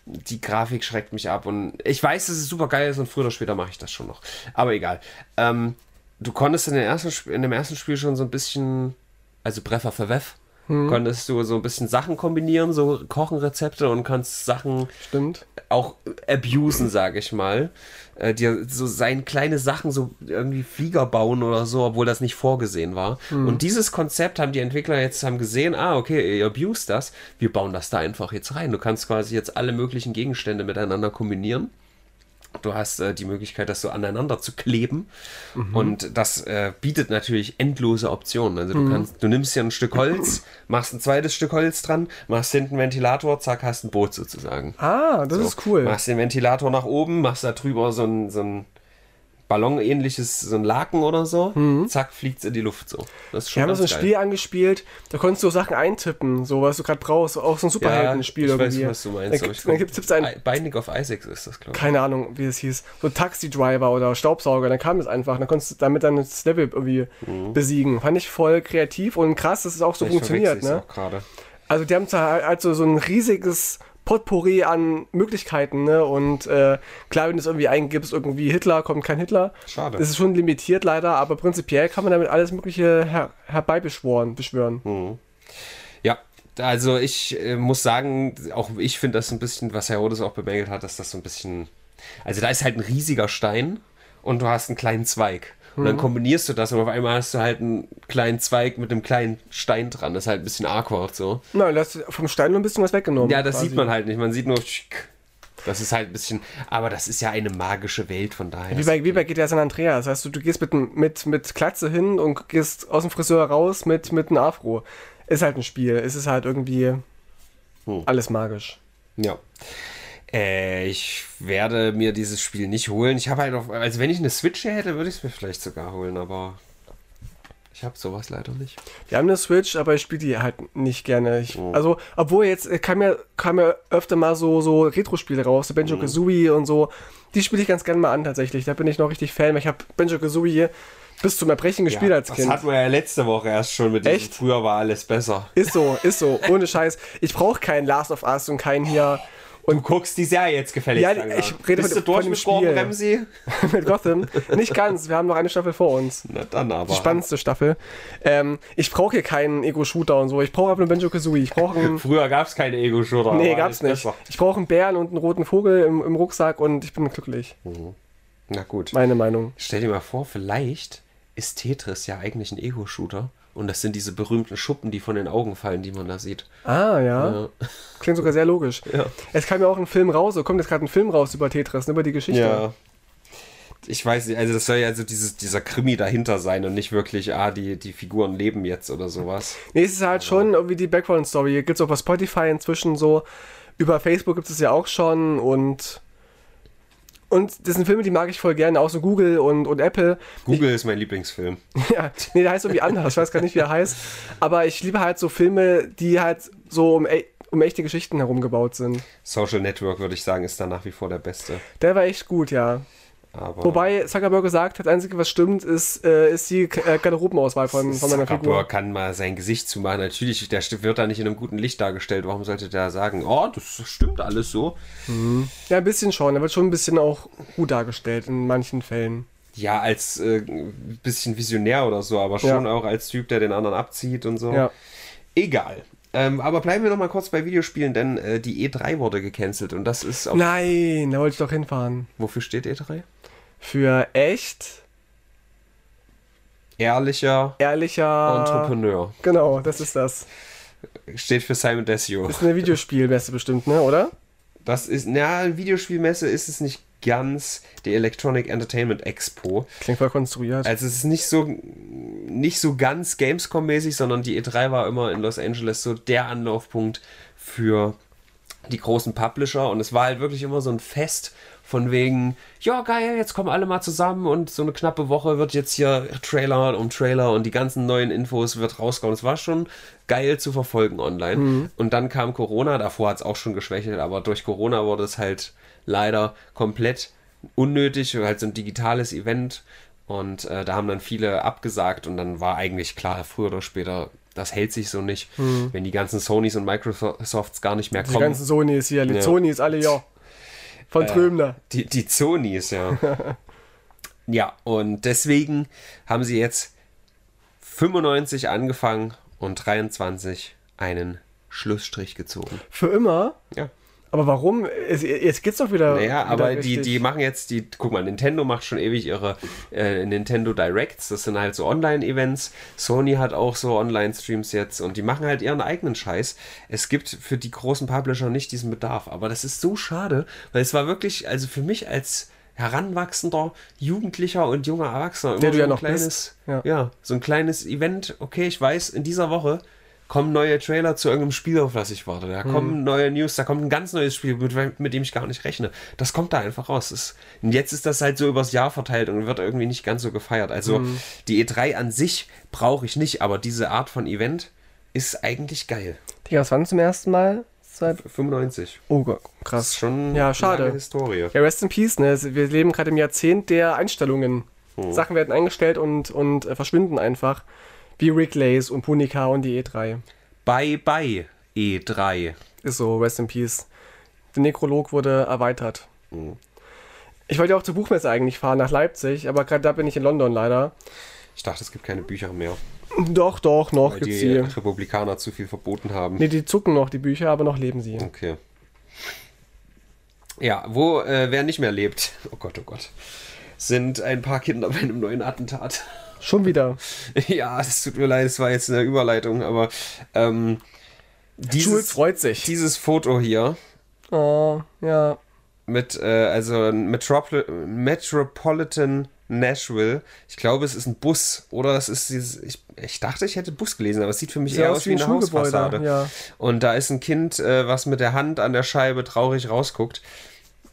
die Grafik schreckt mich ab und ich weiß, dass es super geil ist und früher oder später mache ich das schon noch. Aber egal. Ähm, du konntest in, ersten, in dem ersten Spiel schon so ein bisschen, also of the Weth, hm. konntest du so ein bisschen Sachen kombinieren, so Kochenrezepte und kannst Sachen Stimmt. auch abusen, sage ich mal. Äh, dir so sein kleine Sachen, so irgendwie Flieger bauen oder so, obwohl das nicht vorgesehen war. Hm. Und dieses Konzept haben die Entwickler jetzt haben gesehen, ah, okay, ihr abused das, wir bauen das da einfach jetzt rein. Du kannst quasi jetzt alle möglichen Gegenstände miteinander kombinieren. Du hast äh, die Möglichkeit, das so aneinander zu kleben. Mhm. Und das äh, bietet natürlich endlose Optionen. Also du mhm. kannst, du nimmst hier ein Stück Holz, machst ein zweites Stück Holz dran, machst hinten einen Ventilator, zack, hast ein Boot sozusagen. Ah, das so, ist cool. Machst den Ventilator nach oben, machst da drüber so ein, so ein Ballon-ähnliches, so ein Laken oder so, mhm. zack, fliegt es in die Luft so. Das ist schon Wir haben so ein geil. Spiel angespielt, da konntest du Sachen eintippen, so was du gerade brauchst, auch so ein Superhelden-Spiel ja, ich irgendwie. Weiß, was du meinst. Dann, dann gibt es ein... Binding of Isaacs ist das, glaube ich. Keine Ahnung, wie es hieß. So Taxi-Driver oder Staubsauger, dann kam es einfach, dann konntest du damit dann das Level irgendwie mhm. besiegen. Fand ich voll kreativ und krass, dass es auch so ich funktioniert. Ne? Auch also die haben halt so, so ein riesiges Potpourri an Möglichkeiten, ne? Und äh, klar, wenn du es irgendwie eingibst, irgendwie Hitler, kommt kein Hitler. Schade. Das ist schon limitiert leider, aber prinzipiell kann man damit alles Mögliche her herbeibeschworen, beschwören. Mhm. Ja, also ich äh, muss sagen, auch ich finde das ein bisschen, was Herr Rodes auch bemängelt hat, dass das so ein bisschen. Also da ist halt ein riesiger Stein und du hast einen kleinen Zweig. Und dann kombinierst du das und auf einmal hast du halt einen kleinen Zweig mit einem kleinen Stein dran. Das ist halt ein bisschen awkward so. Nein, das vom Stein nur ein bisschen was weggenommen. Ja, das quasi. sieht man halt nicht. Man sieht nur. Das ist halt ein bisschen. Aber das ist ja eine magische Welt von daher. Wie bei, wie bei GTA San Andreas. Das heißt, du, du gehst mit, mit, mit Klatze hin und gehst aus dem Friseur raus mit, mit einem Afro. Ist halt ein Spiel. Es ist halt irgendwie Hm. alles magisch. Ja. Äh, ich werde mir dieses Spiel nicht holen. Ich habe halt auch, also wenn ich eine Switch hätte, würde ich es mir vielleicht sogar holen, aber ich habe sowas leider nicht. Wir haben eine Switch, aber ich spiele die halt nicht gerne. Ich, Oh. Also, obwohl jetzt äh, kam ja, kam ja öfter mal so, so Retro-Spiele raus, so Mhm. Benjo Kazooie und so. Die spiele ich ganz gerne mal an tatsächlich. Da bin ich noch richtig Fan, weil ich habe Benjo Kazooie bis zum Erbrechen gespielt als das Kind. hatten wir ja letzte Woche erst schon mit Echt? Früher war alles besser. Ist so, ist so, ohne Scheiß. Ich brauche keinen Last of Us und keinen hier Du guckst die Serie jetzt gefälligst Ja, langsam. ich rede Bist von- du durch mit Gordon. Ramsay? mit Gotham. Nicht ganz, wir haben noch eine Staffel vor uns. Na dann aber. Die spannendste Staffel. Ähm, ich brauche hier keinen Ego-Shooter und so. Ich brauche einfach nur Benjo Kazooie. Ich brauche. Früher gab es keine Ego-Shooter. Nee, gab's alles nicht. besser. Ich brauche einen Bären und einen roten Vogel im, im Rucksack und ich bin glücklich. Na gut. Meine Meinung. Stell dir mal vor, vielleicht ist Tetris ja eigentlich ein Ego-Shooter. Und das sind diese berühmten Schuppen, die von den Augen fallen, die man da sieht. Ah, ja. Ja. Klingt sogar sehr logisch. Ja. Es kam ja auch ein Film raus, so kommt jetzt gerade ein Film raus über Tetris, ne, über die Geschichte. Ja. Ich weiß nicht, also das soll ja also dieses, dieser Krimi dahinter sein und nicht wirklich, ah, die, die Figuren leben jetzt oder sowas. Nee, es ist halt schon irgendwie die Background-Story. Gibt es auch bei Spotify inzwischen so. Über Facebook gibt es ja auch schon und. Und das sind Filme, die mag ich voll gerne, auch so Google und, und Apple. Google ist mein Lieblingsfilm. Ja, nee, der heißt irgendwie anders, ich weiß gar nicht, wie er heißt. Aber ich liebe halt so Filme, die halt so um, e- um echte Geschichten herumgebaut sind. Social Network, würde ich sagen, ist da nach wie vor der beste. Der war echt gut, ja. Aber Wobei Zuckerberg gesagt hat, das Einzige, was stimmt, ist, äh, ist die äh, Garderobenauswahl von, von meiner Figur. Zuckerberg kann mal sein Gesicht zumachen. Natürlich, der wird da nicht in einem guten Licht dargestellt. Warum sollte der sagen, oh, das stimmt alles so? Ja, ein bisschen schon. Er wird schon ein bisschen auch gut dargestellt in manchen Fällen. Ja, als äh, bisschen visionär oder so, aber schon Ja. auch als Typ, der den anderen abzieht und so. Ja. Egal. Ähm, aber bleiben wir noch mal kurz bei Videospielen, denn äh, die E3 wurde gecancelt und das ist auch. Nein, da wollte ich doch hinfahren. Wofür steht E3? Für echt, Ehrlicher ehrlicher. Entrepreneur. Genau, das ist das. Steht für Simon Desio. Das ist eine Videospielmesse bestimmt, ne, oder? Das ist, na, Videospielmesse ist es nicht ganz die Electronic Entertainment Expo. Klingt voll konstruiert. Also es ist nicht so nicht so ganz Gamescom-mäßig, sondern die E3 war immer in Los Angeles so der Anlaufpunkt für die großen Publisher und es war halt wirklich immer so ein Fest von wegen, ja geil, jetzt kommen alle mal zusammen und so eine knappe Woche wird jetzt hier Trailer um Trailer und die ganzen neuen Infos wird rauskommen. Es war schon geil zu verfolgen online. Und dann kam Corona, davor hat es auch schon geschwächelt, aber durch Corona wurde es halt leider komplett unnötig, halt so ein digitales Event und äh, da haben dann viele abgesagt und dann war eigentlich klar, früher oder später, das hält sich so nicht, wenn die ganzen Sonys und Microsofts gar nicht mehr Die kommen. ganzen Sonys hier, die Ja. Sonys alle ja. Von Trömler. Die, die Sonys, ja. ja, und deswegen haben sie jetzt 95 angefangen und 23 einen Schlussstrich gezogen. Für immer? Ja. Aber warum? Jetzt geht's doch wieder. Naja, wieder aber die, richtig. die machen jetzt, die, guck mal, Nintendo macht schon ewig ihre äh, Nintendo Directs, das sind halt so Online-Events. Sony hat auch so Online-Streams jetzt und die machen halt ihren eigenen Scheiß. Es gibt für die großen Publisher nicht diesen Bedarf, aber das ist so schade, weil es war wirklich, also für mich als heranwachsender Jugendlicher und junger Erwachsener immer Der du so ja ein noch kleines, bist. Ja. ja, so ein kleines Event. Okay, ich weiß, in dieser Woche kommen neue Trailer zu irgendeinem Spiel, auf das ich warte. Da kommen neue News, da kommt ein ganz neues Spiel, mit, mit dem ich gar nicht rechne. Das kommt da einfach raus. Das, und jetzt ist das halt so übers Jahr verteilt und wird irgendwie nicht ganz so gefeiert. Also die E3 an sich brauche ich nicht, aber diese Art von Event ist eigentlich geil. Digga, was wann zum ersten Mal? Seit. 95. Oh Gott, Das ist krass. schon Ja, eine schade. lange Historie. Ja, rest in peace, ne? Wir leben gerade im Jahrzehnt der Einstellungen. Hm. Sachen werden eingestellt und, und äh, verschwinden einfach. Wie Rick Lays und Punika und die E3. Bye bye E3. Ist so, rest in peace. Der Nekrolog wurde erweitert. Hm. Ich wollte auch zur Buchmesse eigentlich fahren, nach Leipzig, aber gerade da bin ich in London leider. Ich dachte, es gibt keine Bücher mehr. Doch, doch, noch weil gibt's die sie. Republikaner zu viel verboten haben. Nee, die zucken noch, die Bücher, aber noch leben sie. Okay. Ja, wo äh, wer nicht mehr lebt, oh Gott, oh Gott, sind ein paar Kinder bei einem neuen Attentat. Schon wieder. ja, es tut mir leid, es war jetzt eine Überleitung, aber ähm, dieses, freut sich. dieses Foto hier Oh, ja. mit, äh, also Metropol Metropolitan Nashville, ich glaube, es ist ein Bus oder es ist dieses, ich, ich dachte, ich hätte Bus gelesen, aber es sieht für mich Sieht eher aus wie wie ein eine Schulgebäude, Hausfassade. ja. Und da ist ein Kind, äh, was mit der Hand an der Scheibe traurig rausguckt.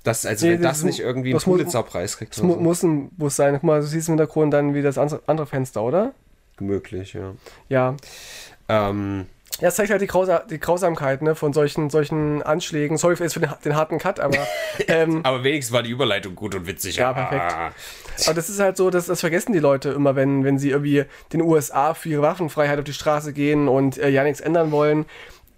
Das, also Nee, wenn das das nicht irgendwie einen das Pulitzerpreis kriegt, Es mu so. muss ein Bus sein. Guck mal, du siehst im Hintergrund dann wie das andere Fenster, oder? möglich, ja. Ja. Ähm, Ja, es zeigt halt die, Grausa die Grausamkeit ne, von solchen, solchen Anschlägen. Sorry für, jetzt für den, den harten Cut, aber, ähm, aber wenigstens war die Überleitung gut und witzig. Ja, perfekt. Ah. aber das ist halt so, das, das vergessen die Leute immer, wenn, wenn sie irgendwie den USA für ihre Waffenfreiheit auf die Straße gehen und äh, ja nichts ändern wollen.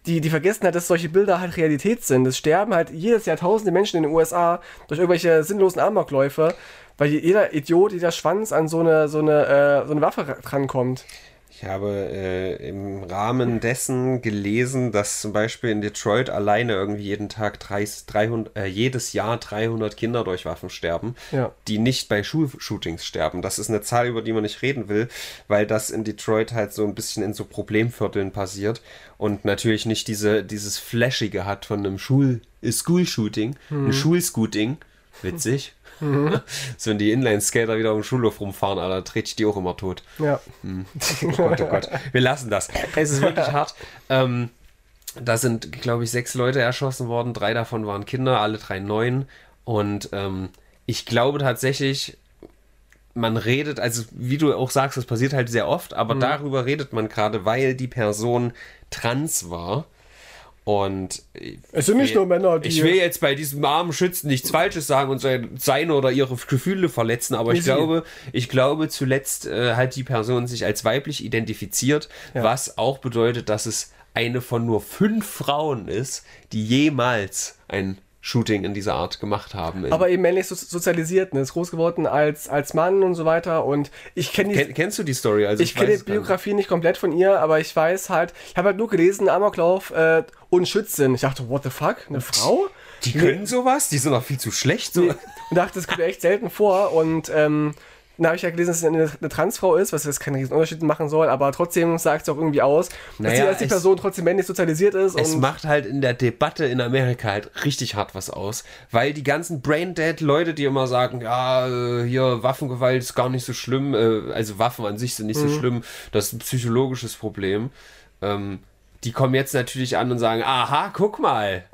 Die, die vergessen halt, dass solche Bilder halt Realität sind. Es sterben halt jedes Jahr tausende Menschen in den USA durch irgendwelche sinnlosen Amokläufe, weil jeder Idiot, jeder Schwanz an so eine, so eine, äh, so eine Waffe ra- rankommt. Ich habe äh, im Rahmen dessen gelesen, dass zum Beispiel in Detroit alleine irgendwie jeden Tag 30, 300, äh, jedes Jahr 300 Kinder durch Waffen sterben, Ja. die nicht bei Schulshootings sterben. Das ist eine Zahl, über die man nicht reden will, weil das in Detroit halt so ein bisschen in so Problemvierteln passiert und natürlich nicht diese, dieses Flashige hat von einem Schul äh, School-Shooting, ein Schulscooting. Witzig. so, wenn die Inline-Skater wieder um den Schulhof rumfahren, Alter, trete ich die auch immer tot. Ja. Oh Gott, oh Gott. Wir lassen das. Es ist wirklich hart. Ähm, da sind, glaube ich, sechs Leute erschossen worden. Drei davon waren Kinder, alle drei neun. Und ähm, ich glaube tatsächlich, man redet, also wie du auch sagst, das passiert halt sehr oft, Mhm. aber darüber redet man gerade, weil die Person trans war. Und Es sind nicht will- nur Männer, die- Ich will jetzt bei diesem armen Schützen nichts Falsches sagen und sein- seine oder ihre Gefühle verletzen, aber ich glaube, ich glaube zuletzt äh, hat die Person sich als weiblich identifiziert, Ja. was auch bedeutet, dass es eine von nur fünf Frauen ist, die jemals ein Shooting in dieser Art gemacht haben. Aber eben männlich so sozialisiert, ne? Ist groß geworden als, als Mann und so weiter. Und ich kenne die, Ken, kennst du die Story? Also ich kenne weiß die. Biografie nicht komplett von ihr, aber ich weiß halt, ich habe halt nur gelesen, Amoklauf äh, und Schützin. Ich dachte, what the fuck? Eine Frau? Die können sowas? Die sind doch viel zu schlecht. So. Nee. Und dachte, das kommt mir echt selten vor. Und ähm, dann habe ich ja gelesen, dass es eine, eine Transfrau ist, was jetzt keinen riesen Unterschied machen soll, aber trotzdem sagt es auch irgendwie aus, dass, Naja, die, dass die es- Person trotzdem männlich sozialisiert ist. Es und macht halt in der Debatte in Amerika halt richtig hart was aus, weil die ganzen Braindead-Leute, die immer sagen, ja, äh, hier Waffengewalt ist gar nicht so schlimm, äh, also Waffen an sich sind nicht so schlimm, das ist ein psychologisches Problem. Ähm, die kommen jetzt natürlich an und sagen, aha, guck mal,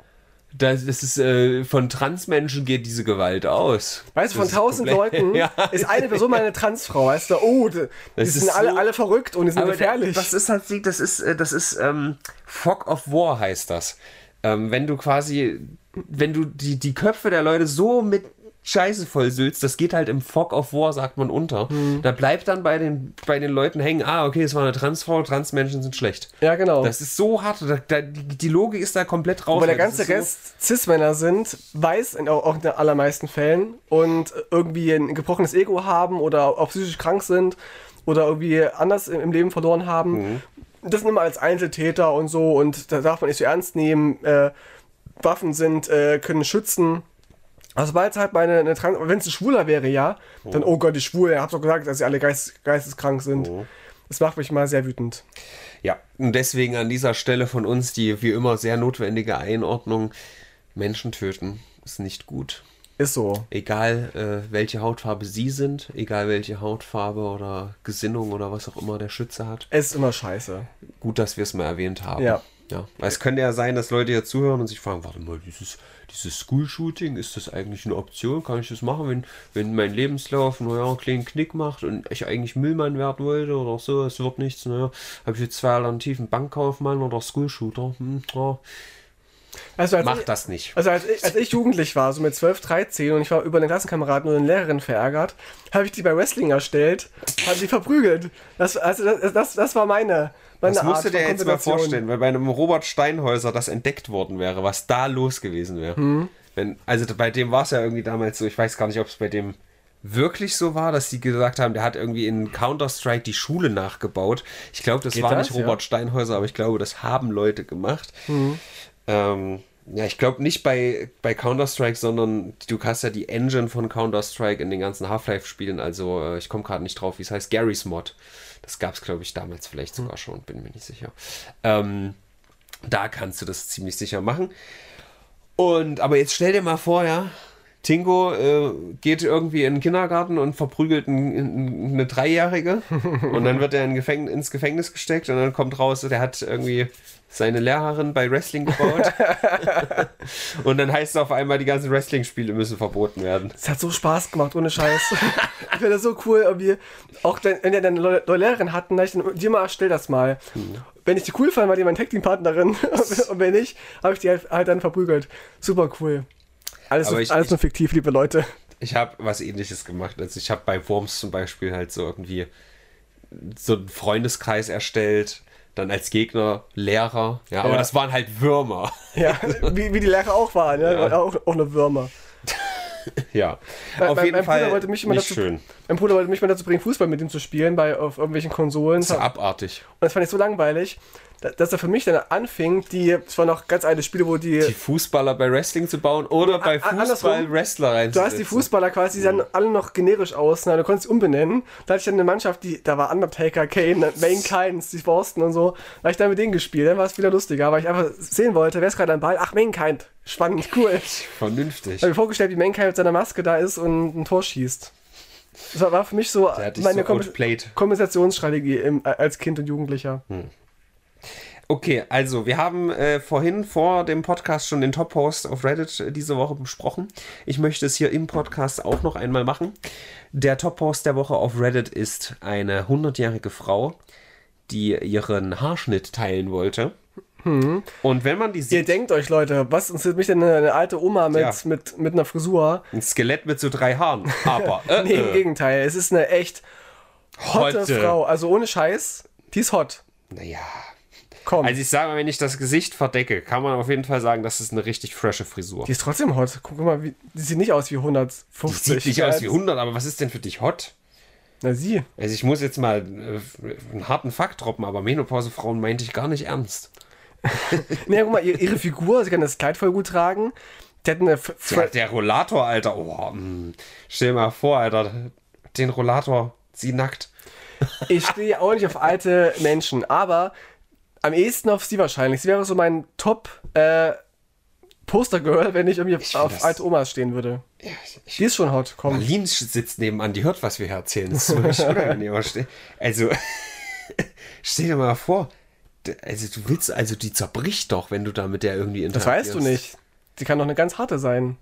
das, das ist äh, von Transmenschen geht diese Gewalt aus. Weißt du, von tausend Leuten Ja. ist eine Person mal eine Transfrau, weißt du? Oh, die, Das sind ist alle, so- alle verrückt und die sind gefährlich. Das ist halt, das ist, äh, das ist ähm, Fog of War heißt das. Ähm, wenn du quasi, wenn du die, die Köpfe der Leute so mit Scheiße vollsülzt, das geht halt im Fog of War, sagt man unter. Hm. Da bleibt dann bei den, bei den Leuten hängen, ah, okay, es war eine Transfrau, Transmenschen sind schlecht. ja, genau. Das ist so hart, da, da, die, Logik ist da komplett raus. Weil der ganze Rest Cis-Männer sind, weiß in, auch in den allermeisten Fällen und irgendwie ein gebrochenes Ego haben oder auch psychisch krank sind oder irgendwie anders im, Leben verloren haben. Das sind immer als Einzeltäter und so und da darf man nicht so ernst nehmen. Äh, Waffen sind, äh, können schützen. Also sobald halt meine, eine Trans wenn es ein Schwuler wäre, ja, dann, oh Gott, die Schwule, ihr habt doch gesagt, dass sie alle geist, geisteskrank sind. Das macht mich mal sehr wütend. Ja, und deswegen an dieser Stelle von uns die wie immer sehr notwendige Einordnung: Menschen töten ist nicht gut. Ist so. Egal äh, welche Hautfarbe sie sind, egal welche Hautfarbe oder Gesinnung oder was auch immer der Schütze hat. Es ist immer scheiße. Gut, dass wir es mal erwähnt haben. Ja. ja. Weil es könnte ja sein, dass Leute hier zuhören und sich fragen, warte mal, dieses, dieses School-Shooting, ist das eigentlich eine Option? Kann ich das machen, wenn, wenn mein Lebenslauf, naja, einen kleinen Knick macht und ich eigentlich Müllmann werden wollte oder so, es wird nichts, naja, habe ich jetzt zwei Alternativen, Bankkaufmann oder School-Shooter? Hm, ja, Also als mach ich, das nicht. Also als ich, als ich jugendlich war, so mit 12, 13 und ich war über eine Klassenkameraden oder eine Lehrerin verärgert, habe ich die bei Wrestling erstellt, habe die verprügelt. Das, also das, das, das war meine Das musst du dir jetzt mal vorstellen, weil bei einem Robert Steinhäuser das entdeckt worden wäre, was da los gewesen wäre. Hm. Wenn, also bei dem war es ja irgendwie damals so, ich weiß gar nicht, ob es bei dem wirklich so war, dass die gesagt haben, der hat irgendwie in Counter-Strike die Schule nachgebaut. Ich glaube, das Geht war das? nicht Robert Ja. Steinhäuser, aber ich glaube, das haben Leute gemacht. Ähm, ja, ich glaube nicht bei, bei Counter-Strike, sondern du hast ja die Engine von Counter-Strike in den ganzen Half-Life-Spielen. Also äh, ich komme gerade nicht drauf, wie es heißt. Gary's Mod. Das gab es, glaube ich, damals vielleicht sogar schon, bin mir nicht sicher. Ähm, da kannst du das ziemlich sicher machen. Und aber jetzt stell dir mal vor, ja, Tingo äh, geht irgendwie in den Kindergarten und verprügelt ein, ein, eine Dreijährige und dann wird er in Gefäng ins Gefängnis gesteckt und dann kommt raus, der hat irgendwie seine Lehrerin bei Wrestling gebaut und dann heißt es auf einmal, die ganzen Wrestling-Spiele müssen verboten werden. Es hat so Spaß gemacht, ohne Scheiß. ich finde das so cool, irgendwie. Auch wenn wenn wir dann eine neue Lehrerin hatten, da ich dann, dir mal, stell das mal. Wenn ich die cool fand, war die meine Tag-Team-Partnerin. Und wenn nicht, habe ich die halt, halt dann verprügelt. Super cool. Alles, Aber nur- ich- alles ich- nur fiktiv, liebe Leute. Ich habe was ähnliches gemacht. Also ich habe bei Worms zum Beispiel halt so irgendwie so einen Freundeskreis erstellt, dann als Gegner Lehrer. Ja, aber Ja. das waren halt Würmer. Ja, wie, wie die Lehrer auch waren, ja. Ja. Auch, auch nur Würmer. Ja, Mein- auf mein- jeden mein Bruder Fall wollte mich immer nicht dazu- schön. Mein Bruder wollte mich mal dazu bringen, Fußball mit ihm zu spielen, bei, auf irgendwelchen Konsolen. Das ist abartig. Und das fand ich so langweilig, dass er für mich dann anfing, die, es waren noch ganz alte Spiele, wo die, Die Fußballer bei Wrestling zu bauen oder bei. Fußball Wrestler du reinzusetzen. hast die Fußballer quasi, die sahen alle noch generisch aus, na, du konntest sie umbenennen. Da hatte ich dann eine Mannschaft, die, da war Undertaker, Kane, Mankind, Steve Austin und so. Da habe ich dann mit denen gespielt, dann war es wieder lustiger, weil ich einfach sehen wollte, wer ist gerade am Ball? Ach, Mankind. Spannend, cool. Vernünftig. Ich habe mir vorgestellt, wie Mankind mit seiner Maske da ist und ein Tor schießt. Das war, für mich so meine so. Kompensationsstrategie im, als Kind und Jugendlicher. Okay, also wir haben äh, vorhin vor dem Podcast schon den Top-Post auf Reddit äh, diese Woche besprochen. Ich möchte es hier im Podcast auch noch einmal machen. Der Top-Post der Woche auf Reddit ist eine 100-jährige Frau, die ihren Haarschnitt teilen wollte. Und wenn man die Ihr sieht, denkt euch, Leute, was interessiert mich denn eine, eine alte Oma mit, Ja. mit, mit einer Frisur? ein Skelett mit so drei Haaren. Aber äh, Nee, im äh, Gegenteil. Es ist eine echt hotte Hotte. Frau. Also ohne Scheiß, die ist hot. naja. Komm. Also ich sage mal, wenn ich das Gesicht verdecke, kann man auf jeden Fall sagen, das ist eine richtig frische Frisur. die ist trotzdem hot. Guck mal, wie, die sieht nicht aus wie 150. Die sieht nicht aus wie 100, aber was ist denn für dich hot? Na, sie. Also ich muss jetzt mal äh, einen harten Fakt droppen, aber Menopausefrauen meinte ich gar nicht ernst. Nee, guck mal, ihre, ihre Figur, sie kann das Kleid voll gut tragen. Die hat eine. F Ja, der Rollator, Alter. Oh, mh. stell dir mal vor, Alter. Den Rollator, sie nackt. Ich stehe auch nicht auf alte Menschen, aber am ehesten auf sie wahrscheinlich. Sie wäre so mein Top äh, Postergirl, wenn ich irgendwie auf, find auf das- alte Omas stehen würde. Ja, ich, Die ist schon hot, komm. Marlene sitzt nebenan, die hört, was wir hier erzählen. Das ist unangenehm. Ste- Also, stell dir mal vor, also du willst, also die zerbricht doch, wenn du da mit der irgendwie Das interagierst. weißt du nicht. Sie kann doch eine ganz harte sein.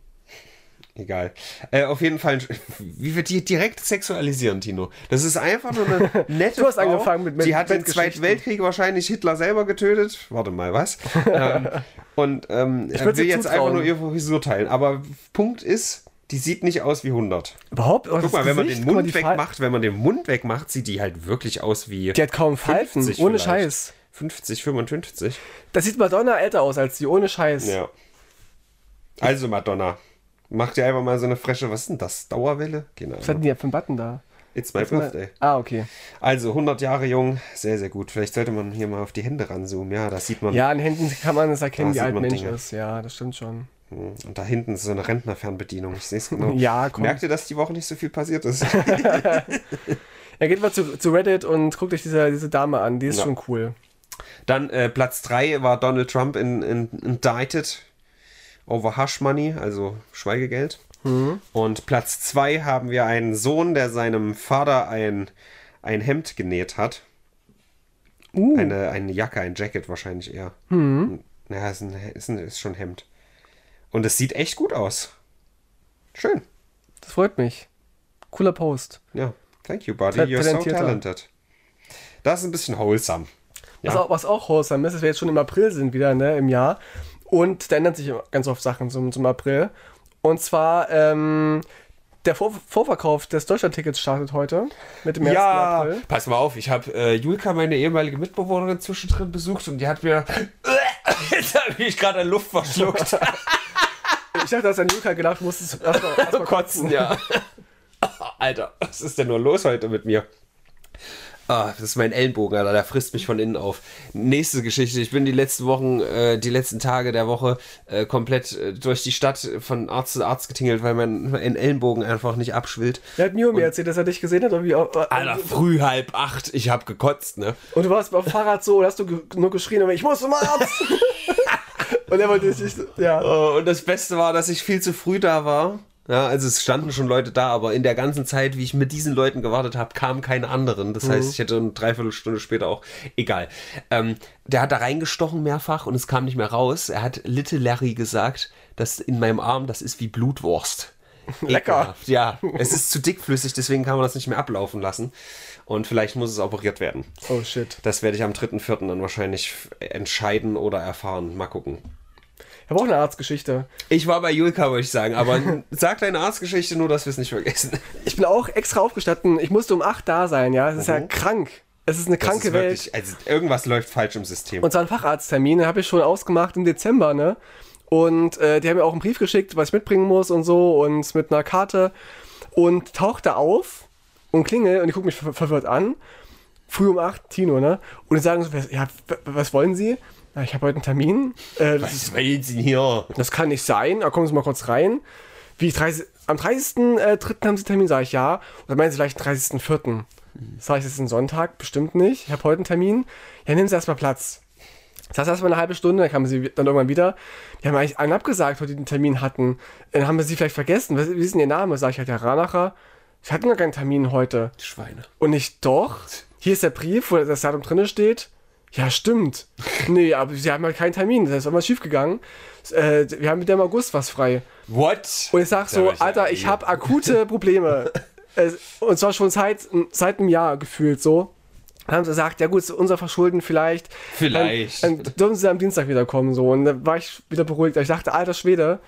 Egal. Äh, auf jeden Fall, wie wir die direkt sexualisieren, Tino. Das ist einfach nur eine nette Du hast Frau. angefangen mit- mit Die hat im. Zweiten Weltkrieg wahrscheinlich Hitler selber getötet. Warte mal, was? ähm, und ähm, würd's will jetzt zutrauen. einfach nur ihre Frisur teilen. Aber Punkt ist, die sieht nicht aus wie 100. Überhaupt? Oh, Guck mal, wenn man den Mund wegmacht. wenn man den Mund wegmacht, sieht die halt wirklich aus wie Die hat kaum Falten, 50 ohne vielleicht. Scheiß. 50, 55. Das sieht Madonna älter aus als sie, ohne Scheiß. Ja. Also Madonna, mach dir einfach mal so eine frische, was ist denn das? Dauerwelle? Genau. Was hatten die ja für einen Button da? It's my birthday. Ah, okay. Also 100 Jahre jung, sehr, sehr gut. Vielleicht sollte man hier mal auf die Hände ranzoomen. Ja, das sieht man. Ja, an Händen kann man es erkennen, wie alt man Mensch Dinge. ist. Ja, das stimmt schon. Und da hinten ist so eine Rentnerfernbedienung. Ich sehe es genau. Ja, komm. Merkt ihr, dass die Woche nicht so viel passiert ist? Er geht mal zu, zu Reddit und guckt euch diese, diese Dame an. Die ist Ja. schon cool. Dann äh, Platz 3 war Donald Trump in, in, indicted over Hush Money, also Schweigegeld. Mhm. Und Platz 2 haben wir einen Sohn, der seinem Vater ein, ein Hemd genäht hat. Uh. Eine, eine Jacke, ein Jacket wahrscheinlich eher. Mhm. Ja, ist, ein, ist, ein, ist schon ein Hemd. Und es sieht echt gut aus. Schön. Das freut mich. Cooler Post. Ja. Thank you, buddy. You're so talented. Das ist ein bisschen wholesome. Was, Ja. auch, was auch wholesome ist, dass wir jetzt schon im April sind wieder, ne, im Jahr. Und da ändern sich ganz oft Sachen zum, zum April. Und zwar, ähm, der Vor Vorverkauf des Deutschlandtickets startet heute mit dem 1. Ja, April. pass mal auf, ich habe äh, Julka, meine ehemalige Mitbewohnerin, zwischendrin besucht und die hat mir. Jetzt habe ich gerade an Luft verschluckt. Ich dachte, dass an Luca gedacht, du musstest erst mal, erst mal Kotzen, ja. Alter, was ist denn nur los heute mit mir? Ah, das ist mein Ellenbogen, Alter, der frisst mich von innen auf. Nächste Geschichte. Ich bin die letzten Wochen, äh, die letzten Tage der Woche äh, komplett äh, durch die Stadt von Arzt zu Arzt getingelt, weil mein, mein Ellenbogen einfach nicht abschwillt. Er hat Mio mir erzählt, dass er dich gesehen hat. Irgendwie, Alter, früh halb acht, ich hab gekotzt, ne? Und du warst dem Fahrrad so und hast du ge nur geschrien, aber ich muss zum Arzt. und er wollte dich ja. Oh, und das Beste war, dass ich viel zu früh da war. Ja, also es standen schon Leute da, aber in der ganzen Zeit, wie ich mit diesen Leuten gewartet habe, kamen keine anderen. Das heißt, ich hätte eine Dreiviertelstunde später auch, egal. Ähm, der hat da reingestochen mehrfach und es kam nicht mehr raus. Er hat Little Larry gesagt, dass in meinem Arm, das ist wie Blutwurst. Lecker. Ekelhaft. Ja, es ist zu dickflüssig, deswegen kann man das nicht mehr ablaufen lassen. Und vielleicht muss es operiert werden. Oh shit. Das werde ich am 3.4. dann wahrscheinlich entscheiden oder erfahren. Mal gucken. Ich habe auch eine Arztgeschichte. Ich war bei Julka, würde ich sagen, aber sag deine Arztgeschichte nur, dass wir es nicht vergessen. Ich bin auch extra aufgestanden. Ich musste um 8 da sein, ja. Es ist ja krank. Es ist eine kranke ist Welt. wirklich- also irgendwas läuft falsch im System. Und zwar ein Facharzttermin, den habe ich schon ausgemacht im Dezember, ne? Und äh, die haben mir auch einen Brief geschickt, was ich mitbringen muss und so und mit einer Karte. Und tauchte auf und klingel und ich gucke mich ver verwirrt an. Früh um 8, Tino, ne? Und die sagen so, ja, was wollen Sie? Na, ich habe heute einen Termin. Äh, Was wollen Sie hier? das kann nicht sein. Da kommen Sie mal kurz rein. Wie, 30, am 30.03. haben Sie Termin, sage ich ja. Und dann meinen Sie vielleicht den 30.04. Sag ich, das ist ein Sonntag? Bestimmt nicht. Ich habe heute einen Termin. Ja, nehmen Sie erstmal Platz. Das heißt erstmal eine halbe Stunde, dann kamen sie dann irgendwann wieder. Die haben eigentlich allen abgesagt, heute den Termin hatten. Dann haben wir sie vielleicht vergessen. Was, wie ist denn ihr Name? Sag ich halt, der Ranacher. Sie hatten gar keinen Termin heute. Schweine. Und ich doch. Hier ist der Brief, wo das Datum drin steht. Ja, stimmt. nee, aber sie haben halt keinen Termin. Das ist irgendwas schiefgegangen. Äh, wir haben mit dem August was frei. What? Und ich sag so, ich- Alter, ich habe akute Probleme. Und zwar schon seit, seit einem Jahr gefühlt so. Dann haben sie gesagt, ja gut, ist unser Verschulden vielleicht. Vielleicht. Dann, dann dürfen sie am Dienstag wiederkommen. So. Und dann war ich wieder beruhigt. Ich dachte, alter Schwede,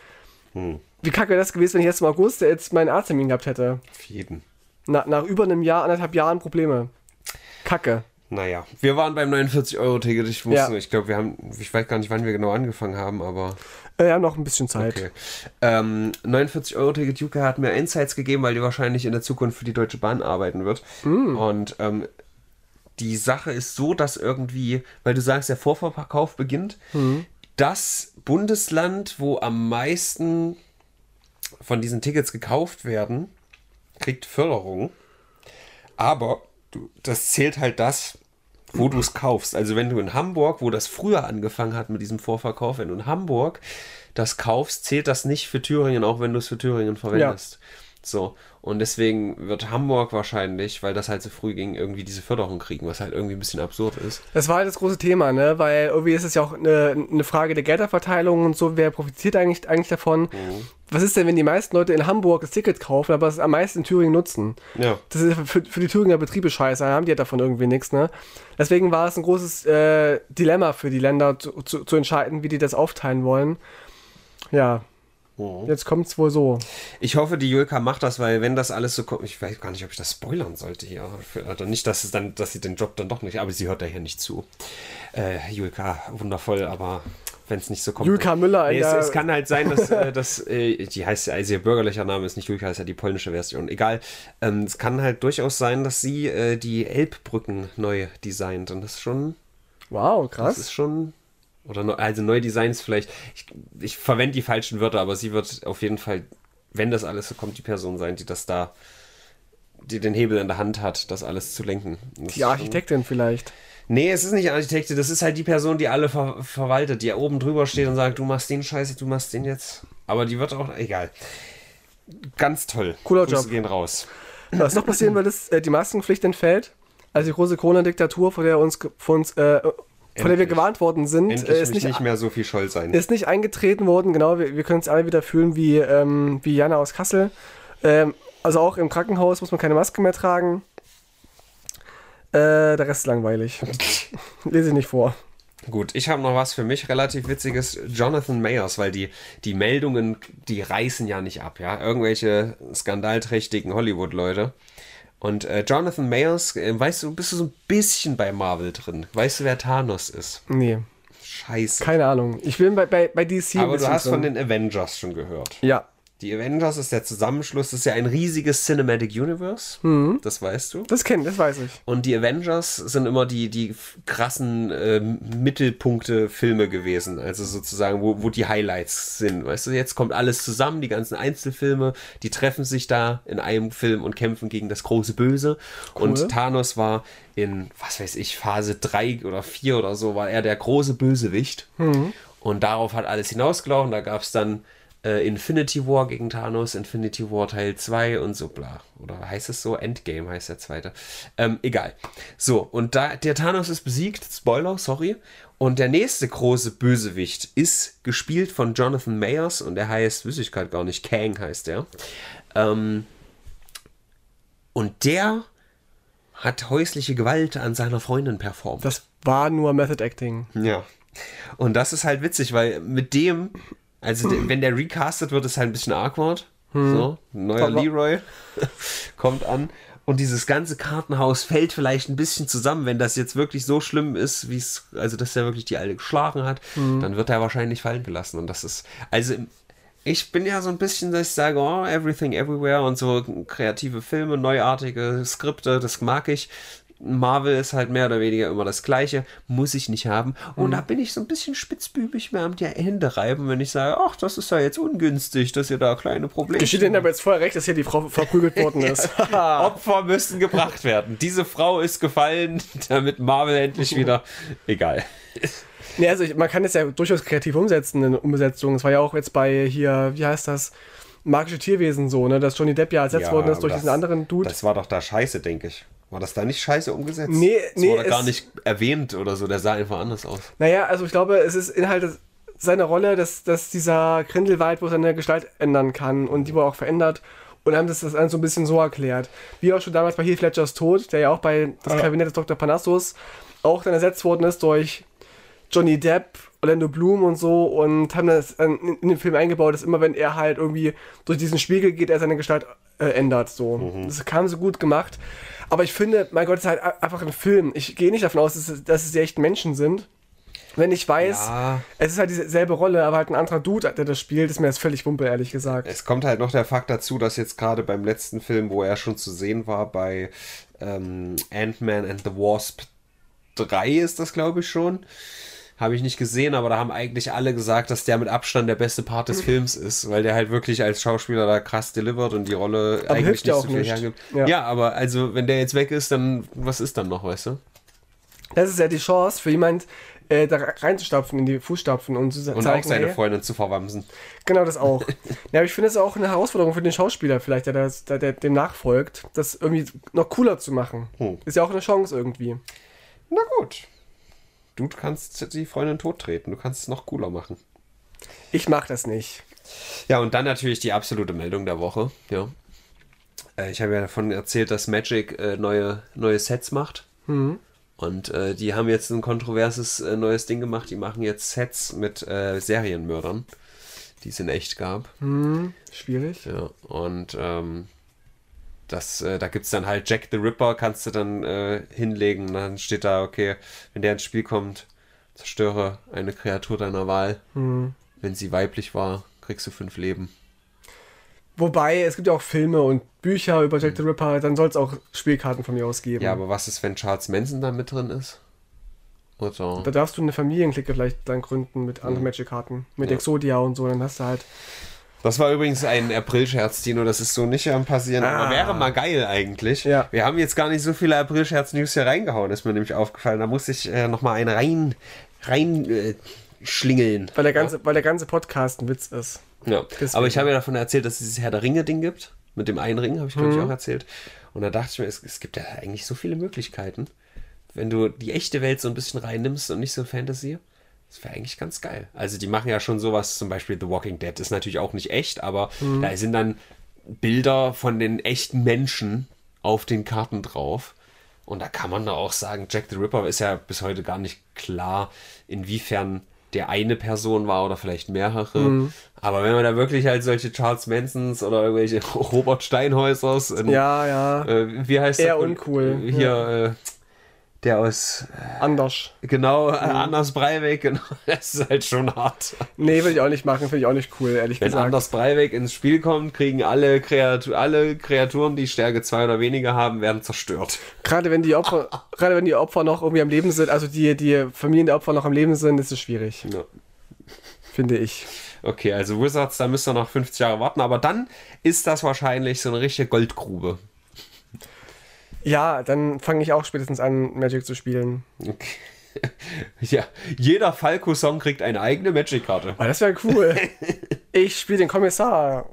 Hm. wie kacke wäre das gewesen, wenn ich jetzt im August jetzt meinen Arzttermin gehabt hätte. Auf jeden. Na, nach über einem Jahr, anderthalb Jahren Probleme. Kacke. Naja, wir waren beim 49-Euro-Ticket. Ich wusste, Ja. ich glaube, wir haben, ich weiß gar nicht, wann wir genau angefangen haben, aber Äh, haben noch ein bisschen Zeit. okay. Ähm, 49-Euro-Ticket, Juka hat mir Insights gegeben, weil die wahrscheinlich in der Zukunft für die Deutsche Bahn arbeiten wird. Und ähm, die Sache ist so, dass irgendwie, weil du sagst, der Vorverkauf beginnt, das Bundesland, wo am meisten von diesen Tickets gekauft werden, kriegt Förderung. Aber du, das zählt halt das, wo du es kaufst. Also wenn du in Hamburg, wo das früher angefangen hat mit diesem Vorverkauf, wenn du in Hamburg das kaufst, zählt das nicht für Thüringen, auch wenn du es für Thüringen verwendest. So. Und deswegen wird Hamburg wahrscheinlich, weil das halt so früh ging, irgendwie diese Förderung kriegen, was halt irgendwie ein bisschen absurd ist. Das war halt das große Thema, ne? Weil irgendwie ist es ja auch eine, eine Frage der Gelderverteilung und so, wer profitiert eigentlich, eigentlich davon? Was ist denn, wenn die meisten Leute in Hamburg das Ticket kaufen, aber es am meisten in Thüringen nutzen? Ja. Das ist für, für die Thüringer Betriebe scheiße, dann haben die ja davon irgendwie nichts, ne? Deswegen war es ein großes äh, Dilemma für die Länder zu, zu, zu entscheiden, wie die das aufteilen wollen. Ja, jetzt kommt es wohl so. Ich hoffe, die Julka macht das, weil wenn das alles so kommt, ich weiß gar nicht, ob ich das spoilern sollte hier. Für, also nicht, dass es dann, dass sie den Job dann doch nicht, aber sie hört da hier nicht zu. Äh, Julka, wundervoll, aber wenn es nicht so kommt. Julka Müller nee, es, es kann halt sein, dass, äh, dass äh, die heißt ja, also ihr bürgerlicher Name ist nicht Julka, ist ja die polnische Version. Egal. Ähm, es kann halt durchaus sein, dass sie äh, die Elbbrücken neu designt und das ist schon Wow, das krass. ist schon. Oder neu, also neu Designs vielleicht. Ich, ich verwende die falschen Wörter, aber sie wird auf jeden Fall, wenn das alles so kommt, die Person sein, die das da, die den Hebel in der Hand hat, das alles zu lenken. Das Die Architektin vielleicht. Nee, es ist nicht Architekte, das ist halt die Person, die alle ver verwaltet, die oben drüber steht und sagt, du machst den Scheiße, du machst den jetzt. Aber die wird auch, egal. Ganz toll. Cooler Grüße Job. gehen raus. Was noch passieren wird, ist, äh, die Maskenpflicht entfällt. Also die große Corona-Diktatur, vor der uns, vor uns, äh, vor der wir Endlich. gewarnt worden sind, Endlich äh, ist nicht, nicht mehr so viel Scholl sein. ist nicht eingetreten worden. Genau, wir, wir können uns alle wieder fühlen wie, ähm, wie Jana aus Kassel. Ähm, also auch im Krankenhaus muss man keine Maske mehr tragen. Äh, der Rest ist langweilig. Lese ich nicht vor. Gut, ich habe noch was für mich relativ witziges. Jonathan Mayers, weil die, die Meldungen, die reißen ja nicht ab, ja. Irgendwelche skandalträchtigen Hollywood-Leute. Und äh, Jonathan Mayers, äh, weißt du, bist du so ein bisschen bei Marvel drin? Weißt du, wer Thanos ist? Nee, Scheiße. keine Ahnung. Ich bin bei, bei, bei DC Aber du hast drin. von den Avengers schon gehört. Ja, Die Avengers ist der Zusammenschluss, das ist ja ein riesiges Cinematic Universe. Das weißt du. Das kennt, das weiß ich. Und die Avengers sind immer die, die krassen äh, Mittelpunkte-Filme gewesen. Also sozusagen, wo, wo die Highlights sind. Weißt du, jetzt kommt alles zusammen, die ganzen Einzelfilme, die treffen sich da in einem Film und kämpfen gegen das große Böse. Und Thanos war in, was weiß ich, Phase 3 oder 4 oder so, war er der große Bösewicht. Und darauf hat alles hinausgelaufen. Da gab es dann äh, Infinity War gegen Thanos, Infinity War Teil 2 und so bla. Oder heißt es so? Endgame heißt der zweite. Ähm, egal. So, und da der Thanos ist besiegt, Spoiler, sorry. Und der nächste große Bösewicht ist gespielt von Jonathan Mayers und der heißt, wüsste ich gerade gar nicht, Kang heißt der. Ähm, und der hat häusliche Gewalt an seiner Freundin performt. Das war nur Method Acting. Ja. Und das ist halt witzig, weil mit dem, also de, wenn der recastet wird, ist halt ein bisschen awkward. So, neuer Aber- Leroy kommt an. Und dieses ganze Kartenhaus fällt vielleicht ein bisschen zusammen, wenn das jetzt wirklich so schlimm ist, wie es, also dass er wirklich die Alte geschlagen hat, dann wird er wahrscheinlich fallen gelassen. Und das ist, also ich bin ja so ein bisschen, dass ich sage, oh, everything everywhere und so kreative Filme, neuartige Skripte, das mag ich. Marvel ist halt mehr oder weniger immer das Gleiche, muss ich nicht haben. Und da bin ich so ein bisschen spitzbübig mir am die Hände reiben, wenn ich sage, ach, das ist ja jetzt ungünstig, dass ihr da kleine Probleme Geschieht Ihnen aber jetzt vorher recht, dass hier die Frau verprügelt worden ist. Opfer müssen gebracht werden. Diese Frau ist gefallen, damit Marvel endlich wieder. Egal. nee, also ich, man kann es ja durchaus kreativ umsetzen in Umsetzung. Es war ja auch jetzt bei hier, wie heißt das? Magische Tierwesen so, ne? Dass Johnny Depp ja ersetzt worden ist durch das- diesen anderen Dude. Das war doch da scheiße, denke ich. War das da nicht scheiße umgesetzt? Nee, das nee, wurde gar nicht erwähnt oder so. Der sah einfach anders aus. Naja, also ich glaube, es ist Inhalt seiner Rolle, dass, dass dieser Grindelwald wohl seine Gestalt ändern kann und die wurde auch verändert und haben das, das alles so ein bisschen so erklärt. Wie auch schon damals bei Heath Ledgers Tod, der ja auch bei das Kabinett des Dr. Panassus auch dann ersetzt worden ist durch Johnny Depp, Orlando Bloom und so und haben das in, in den Film eingebaut, dass immer wenn er halt irgendwie durch diesen Spiegel geht, er seine Gestalt äh, ändert. So. Das kam so gut gemacht. Aber ich finde, mein Gott, es ist halt einfach ein Film. Ich gehe nicht davon aus, dass es, dass es die echten Menschen sind. Wenn ich weiß, Ja. es ist halt dieselbe Rolle, aber halt ein anderer Dude, der das spielt, ist mir das völlig wumpe, ehrlich gesagt. Es kommt halt noch der Fakt dazu, dass jetzt gerade beim letzten Film, wo er schon zu sehen war, bei ähm, Ant-Man and the Wasp 3 ist das, glaube ich, schon. Habe ich nicht gesehen, aber da haben eigentlich alle gesagt, dass der mit Abstand der beste Part des Films ist, weil der halt wirklich als Schauspieler da krass delivert und die Rolle Aber eigentlich nicht so auch viel nicht. hergibt. Ja. Ja. aber also, wenn der jetzt weg ist, dann was ist dann noch, weißt du? Das ist ja die Chance für jemand, äh, da reinzustapfen in die Fußstapfen und zu Und zeigen, auch seine hey, Freundin zu verwamsen. Genau, das auch. ja, aber ich finde es auch eine Herausforderung für den Schauspieler vielleicht, der, das, der, der dem nachfolgt, das irgendwie noch cooler zu machen. Hm. Ist ja auch eine Chance irgendwie. Na gut. Du kannst die Freundin tottreten, du kannst es noch cooler machen. Ich mach das nicht. Ja, und dann natürlich die absolute Meldung der Woche. Ja. Äh, ich habe ja davon erzählt, dass Magic äh, neue, neue Sets macht. Und äh, die haben jetzt ein kontroverses äh, neues Ding gemacht. Die machen jetzt Sets mit äh, Serienmördern, die es in echt gab. Schwierig. Ja, und ähm, das, äh, da gibt es dann halt Jack the Ripper, kannst du dann äh, hinlegen. Und dann steht da, okay, wenn der ins Spiel kommt, zerstöre eine Kreatur deiner Wahl. Wenn sie weiblich war, kriegst du fünf Leben. Wobei, es gibt ja auch Filme und Bücher über Jack the Ripper, dann soll es auch Spielkarten von mir aus geben. Ja, aber was ist, wenn Charles Manson da mit drin ist? Oder? Da darfst du eine Familienklicke vielleicht dann gründen mit anderen Magic-Karten. Mit Ja. Exodia und so, dann hast du halt. Das war übrigens ein April-Scherz, Dino. Das ist so nicht am passieren. Ah. Aber wäre mal geil eigentlich. Ja. Wir haben jetzt gar nicht so viele April-Scherz-News hier reingehauen, ist mir nämlich aufgefallen. Da muss ich äh, nochmal einen rein, rein äh, schlingeln. Weil der ganze, weil der ganze Podcast ein Witz ist. Ja. Deswegen. Aber ich habe ja davon erzählt, dass dieses Herr der Ringe-Ding gibt. Mit dem einen Ring, habe ich, glaube ich, auch erzählt. Und da dachte ich mir, es, es gibt ja eigentlich so viele Möglichkeiten. Wenn du die echte Welt so ein bisschen reinnimmst und nicht so Fantasy, das wäre eigentlich ganz geil. Also die machen ja schon sowas, zum Beispiel The Walking Dead ist natürlich auch nicht echt, aber da sind dann Bilder von den echten Menschen auf den Karten drauf. Und da kann man da auch sagen, Jack the Ripper ist ja bis heute gar nicht klar, inwiefern der eine Person war oder vielleicht mehrere. Aber wenn man da wirklich halt solche Charles Mansons oder irgendwelche Robert Steinhäusers, in, Ja, ja. äh, wie heißt Eher der? uncool, Hier, äh, der aus, Anders. genau, Anders Breivik, genau, das ist halt schon hart. Nee, will ich auch nicht machen, finde ich auch nicht cool, ehrlich Wenn gesagt. Anders Breivik ins Spiel kommt, kriegen alle, Kreatu alle Kreaturen, die Stärke 2 oder weniger haben, werden zerstört. Gerade wenn die Opfer, gerade wenn die Opfer noch irgendwie am Leben sind, also die, die Familien der Opfer noch am Leben sind, ist es schwierig, Ja. finde ich. Okay, also Wizards, da müsst ihr noch 50 Jahre warten, aber dann ist das wahrscheinlich so eine richtige Goldgrube. Ja, dann fange ich auch spätestens an, Magic zu spielen. Okay. Ja, jeder Falco-Song kriegt eine eigene Magic-Karte. Oh, das wäre cool. ich spiele den Kommissar.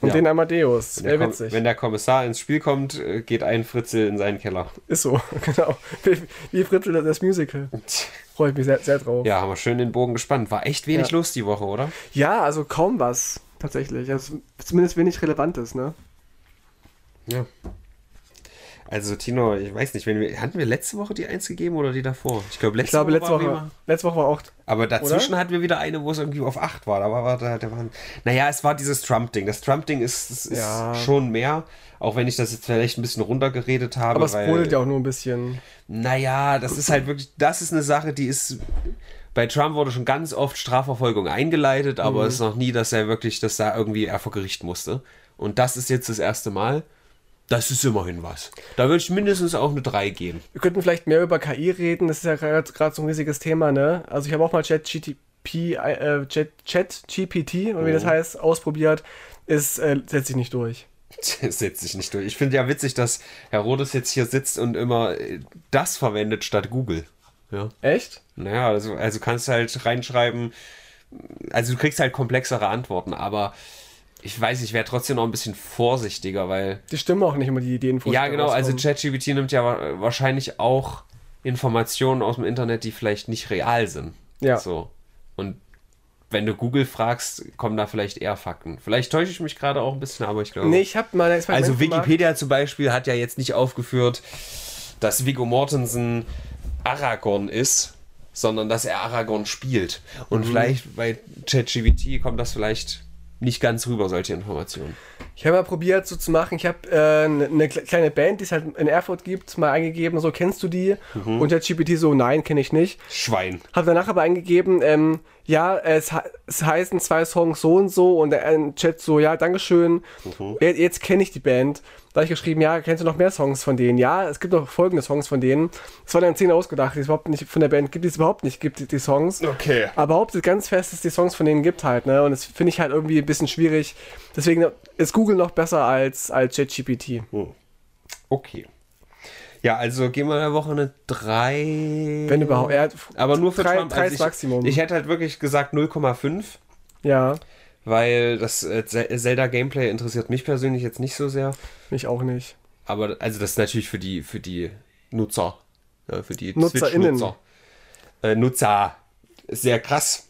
Und Ja. den Amadeus. Wäre witzig. Wenn der Kommissar ins Spiel kommt, äh, geht ein Fritzel in seinen Keller. Ist so, genau. Wie, wie Fritzel das Musical. Freue ich mich sehr, sehr drauf. Ja, haben wir schön den Bogen gespannt. War echt wenig Ja. los die Woche, oder? Ja, also kaum was, tatsächlich. Also zumindest wenig Relevantes, ne? Ja. Also Tino, ich weiß nicht, wir, hatten wir letzte Woche die eins gegeben oder die davor? Ich glaube, letzte Ich glaube, Woche letzte war Woche, immer- letzte Woche war auch. Aber dazwischen hatten wir wieder eine, wo es irgendwie auf 8 war. Da war, war da, da waren, naja, es war dieses Trump-Ding. Das Trump-Ding ist, ist, ist Ja. schon mehr, auch wenn ich das jetzt vielleicht ein bisschen runtergeredet habe. Aber es brodelt ja auch nur ein bisschen. Naja, das ist halt wirklich, das ist eine Sache, die ist. Bei Trump wurde schon ganz oft Strafverfolgung eingeleitet, aber Mhm. es ist noch nie, dass er wirklich, dass da irgendwie er vor Gericht musste. Und das ist jetzt das erste Mal. Das ist immerhin was. Da würde ich mindestens auch eine 3 geben. Wir könnten vielleicht mehr über KI reden, das ist ja gerade so ein riesiges Thema, ne? Also ich habe auch mal ChatGPT, äh, Chat, ChatGPT, oder wie Mhm. das heißt, ausprobiert. Es äh, setzt sich nicht durch. Setzt sich nicht durch. Ich finde ja witzig, dass Herodes jetzt hier sitzt und immer äh, das verwendet statt Google. Ja. Echt? Naja, also, also kannst du halt reinschreiben, also du kriegst halt komplexere Antworten, aber ich weiß, ich wäre trotzdem noch ein bisschen vorsichtiger, weil. Die stimmen auch nicht immer die Ideen ja, genau, also ChatGPT nimmt ja wa- wahrscheinlich auch Informationen aus dem Internet, die vielleicht nicht real sind. Ja. So. Und wenn du Google fragst, kommen da vielleicht eher Fakten. Vielleicht täusche ich mich gerade auch ein bisschen, aber ich glaube. Nee, ich habe mal ein Experiment Also gemacht. Wikipedia zum Beispiel hat ja jetzt nicht aufgeführt, dass Viggo Mortensen Aragorn ist, sondern dass er Aragorn spielt. Und vielleicht bei ChatGPT kommt das vielleicht nicht ganz rüber, solche Informationen. Ich habe mal probiert, so zu machen. Ich habe äh, eine ne kle- kleine Band, die es halt in Erfurt gibt, mal eingegeben. So, kennst du die? Mhm. Und der GPT so, nein, kenne ich nicht. Schwein. Habe danach aber eingegeben, ähm, ja, es, es heißen zwei Songs so und so und der äh, Chat so, ja, Dankeschön. Mhm. Jetzt, jetzt kenne ich die Band. Da habe ich geschrieben, ja, kennst du noch mehr Songs von denen? Ja, es gibt noch folgende Songs von denen. Es waren dann zehn ausgedacht, die es überhaupt nicht von der Band gibt, die es überhaupt nicht gibt, die, die Songs. Okay. Aber behauptet ganz fest, dass es die Songs von denen gibt halt, ne? Und das finde ich halt irgendwie ein bisschen schwierig. Deswegen ist Google noch besser als, als ChatGPT. Okay. Ja, also gehen wir in der Woche eine 3. Wenn überhaupt. Er Aber nur für drei, Trump. drei Also ich, Maximum. ich hätte halt wirklich gesagt 0,5. ja, Weil das äh, Ze- Zelda-Gameplay interessiert mich persönlich jetzt nicht so sehr. mich auch nicht. Aber also das ist natürlich für die, für die Nutzer. Ja, für die NutzerInnen. Switch-Nutzer. Äh, Nutzer. Ist Sehr krass.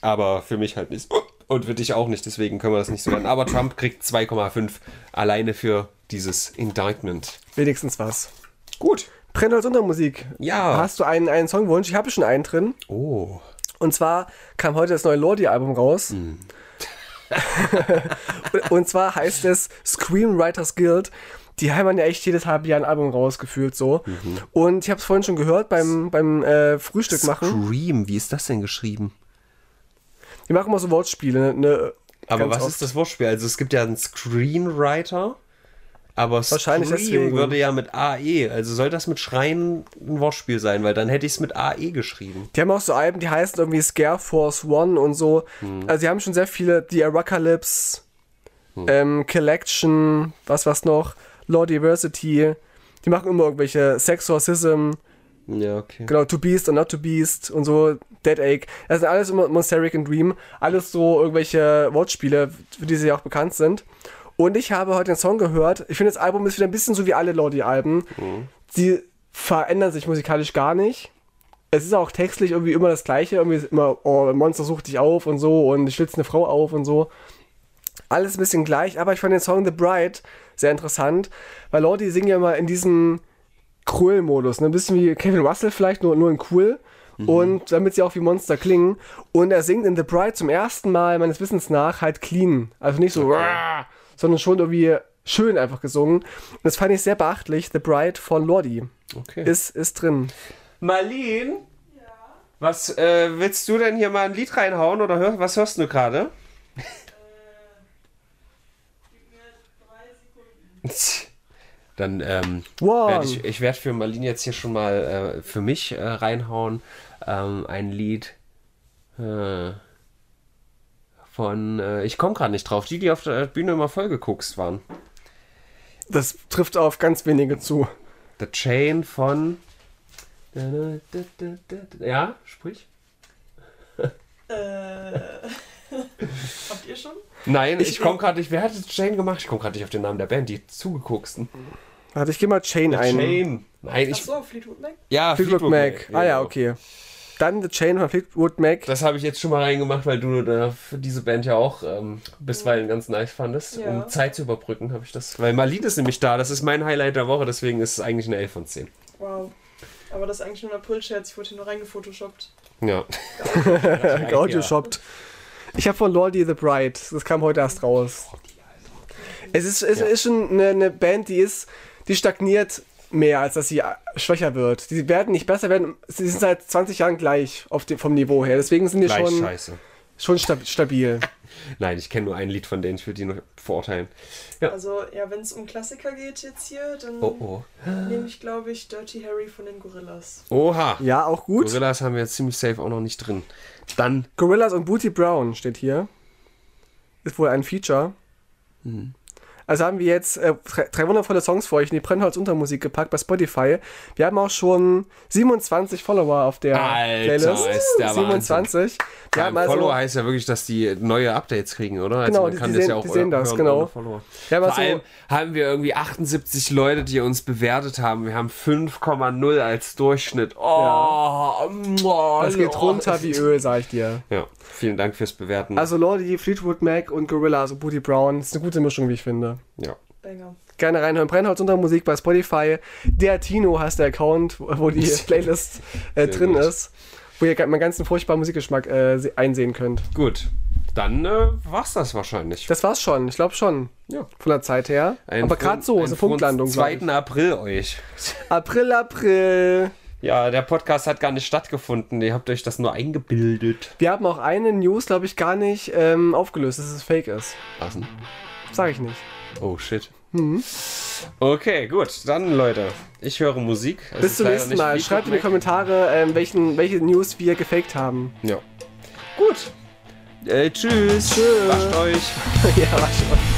Aber für mich halt nicht. Und für dich auch nicht, deswegen können wir das nicht so werden. Aber Trump kriegt 2,5 alleine für dieses Indictment. Wenigstens was. Gut. Brennholz Untermusik. Ja. Hast du einen, einen Songwunsch? Ich habe schon einen drin. Oh. Und zwar kam heute das neue Lordi-Album raus. Und, und zwar heißt es Screenwriters Guild. Die haben ja echt jedes halbe Jahr ein Album rausgefühlt so. Mhm. Und ich habe es vorhin schon gehört beim, beim äh, Frühstück machen. Scream, wie ist das denn geschrieben? Die machen immer so Wortspiele. Ne, Aber ganz was oft. ist das Wortspiel? Also es gibt ja einen Screenwriter, aber Wahrscheinlich deswegen. würde ja mit AE. Also soll das mit Schreien ein Wortspiel sein, weil dann hätte ich es mit AE geschrieben. Die haben auch so Alben, die heißen irgendwie Scare Force One und so. Hm. Also die haben schon sehr viele, die Apocalypse, ähm, Collection, was was noch, Law Diversity. Die machen immer irgendwelche Sexorcism, Ja, okay. genau, To Beast und Not To Beast und so, Dead Ache. Das sind alles immer Monasteric and Dream. Alles so irgendwelche Wortspiele, für die sie auch bekannt sind. Und ich habe heute den Song gehört. Ich finde, das Album ist wieder ein bisschen so wie alle Lordi-Alben. Die verändern sich musikalisch gar nicht. Es ist auch textlich irgendwie immer das Gleiche. Irgendwie ist immer, oh, Monster sucht dich auf und so und schlitzt eine Frau auf und so. Alles ein bisschen gleich, aber ich fand den Song The Bride sehr interessant, weil Lordi singen ja immer in diesem Cruel-Modus. Ne? Ein bisschen wie Kevin Russell vielleicht, nur, nur in cool. Und damit sie auch wie Monster klingen. Und er singt in The Bride zum ersten Mal meines Wissens nach halt clean. Also nicht so, "Rah", sondern schon irgendwie schön einfach gesungen. Und das fand ich sehr beachtlich. The Bride von Lordi Okay. ist, ist drin. Marlene? Was äh, willst du denn hier mal ein Lied reinhauen oder hör, was hörst du gerade? Dann ähm, Wow. werd ich, ich werde für Marlene jetzt hier schon mal äh, für mich äh, reinhauen. Ähm, ein Lied äh, von, äh, ich komme gerade nicht drauf, die, die auf der Bühne immer vollgeguckst waren. Das trifft auf ganz wenige zu. The Chain von. Ja, sprich. Äh, habt ihr schon? Nein, ich, komme gerade nicht. Wer hat The Chain gemacht? Ich komme gerade nicht auf den Namen der Band, die zugegucksten. Warte, ich geh mal Chain ein. Chain. Nein, ich. Achso, Fleetwood Mac? Ja, Fleetwood Mac. Ah ja, genau. okay. Dann The Chain von Fleetwood Mac. Das habe ich jetzt schon mal reingemacht, weil du da für diese Band ja auch ähm, bisweilen ganz nice fandest. Ja. Um Zeit zu überbrücken, habe ich das. Weil Marlene ist nämlich da, das ist mein Highlight der Woche, deswegen ist es eigentlich eine 11 von 10. Wow. Aber das ist eigentlich nur ein April-Scherz, ich wurde hier nur reingefotoshoppt. Ja. Audioshoppt. Ich habe von Lordi The Bride. Das kam heute erst raus. Es ist, es ist schon eine, eine Band, die ist, die stagniert mehr, als dass sie äh, schwächer wird. Die werden nicht besser werden. Sie sind seit 20 Jahren gleich auf dem, vom Niveau her. Deswegen sind die Gleich schon, scheiße. schon stab- stabil. Nein, ich kenne nur ein Lied von denen, ich würde die noch verurteilen. Ja. Also, ja, wenn es um Klassiker geht jetzt hier, dann Oh oh. nehme ich, glaube ich, Dirty Harry von den Gorillas. Oha. Ja, auch gut. Gorillas haben wir jetzt ziemlich safe auch noch nicht drin. Dann Gorillas und Booty Brown steht hier. Ist wohl ein Feature. Mhm. Also haben wir jetzt äh, drei, drei wundervolle Songs für euch in die Brennholz Untermusik gepackt bei Spotify. Wir haben auch schon 27 Follower auf der Alter, Playlist. ist der 27. Wir haben also, Follower heißt ja wirklich, dass die neue Updates kriegen, oder? Also Genau, man die- kann die das sehen- ja auch die sehen das, genau. haben Vor also, allem haben wir irgendwie 78 Leute, die uns bewertet haben. Wir haben 5,0 als Durchschnitt. Oh, oh das geht oh. runter wie Öl, sag ich dir. Ja, vielen Dank fürs Bewerten. Also Lordi, Fleetwood Mac und Gorillas und Booty Brown. Ist eine gute Mischung, wie ich finde. Ja. Banger. Gerne reinhören. Brennholz Untermusik bei Spotify. Der Tino heißt der Account, wo die Playlist äh, drin gut. ist. Wo ihr meinen ganzen furchtbaren Musikgeschmack äh, se- einsehen könnt. Gut, dann äh, war's das wahrscheinlich. Das war's schon. Ich glaube schon. ja. Von der Zeit her. Einen Aber gerade so, ist einen eine Punktlandung. glaub ich. 2. April euch. April, April. Ja, der Podcast hat gar nicht stattgefunden. Ihr habt euch das nur eingebildet. Wir haben auch eine News, glaube ich, gar nicht ähm, aufgelöst, dass es fake ist. Was denn? Sag ich nicht. Oh shit. Mhm. Okay, gut. Dann, Leute, ich höre Musik. Es Bis zum nächsten Mal. Schreibt in die. Kommentare, ähm, welchen, welche News wir gefaked haben. Ja. Gut. Äh, tschüss. Tschüss. Wascht euch. ja, war schon.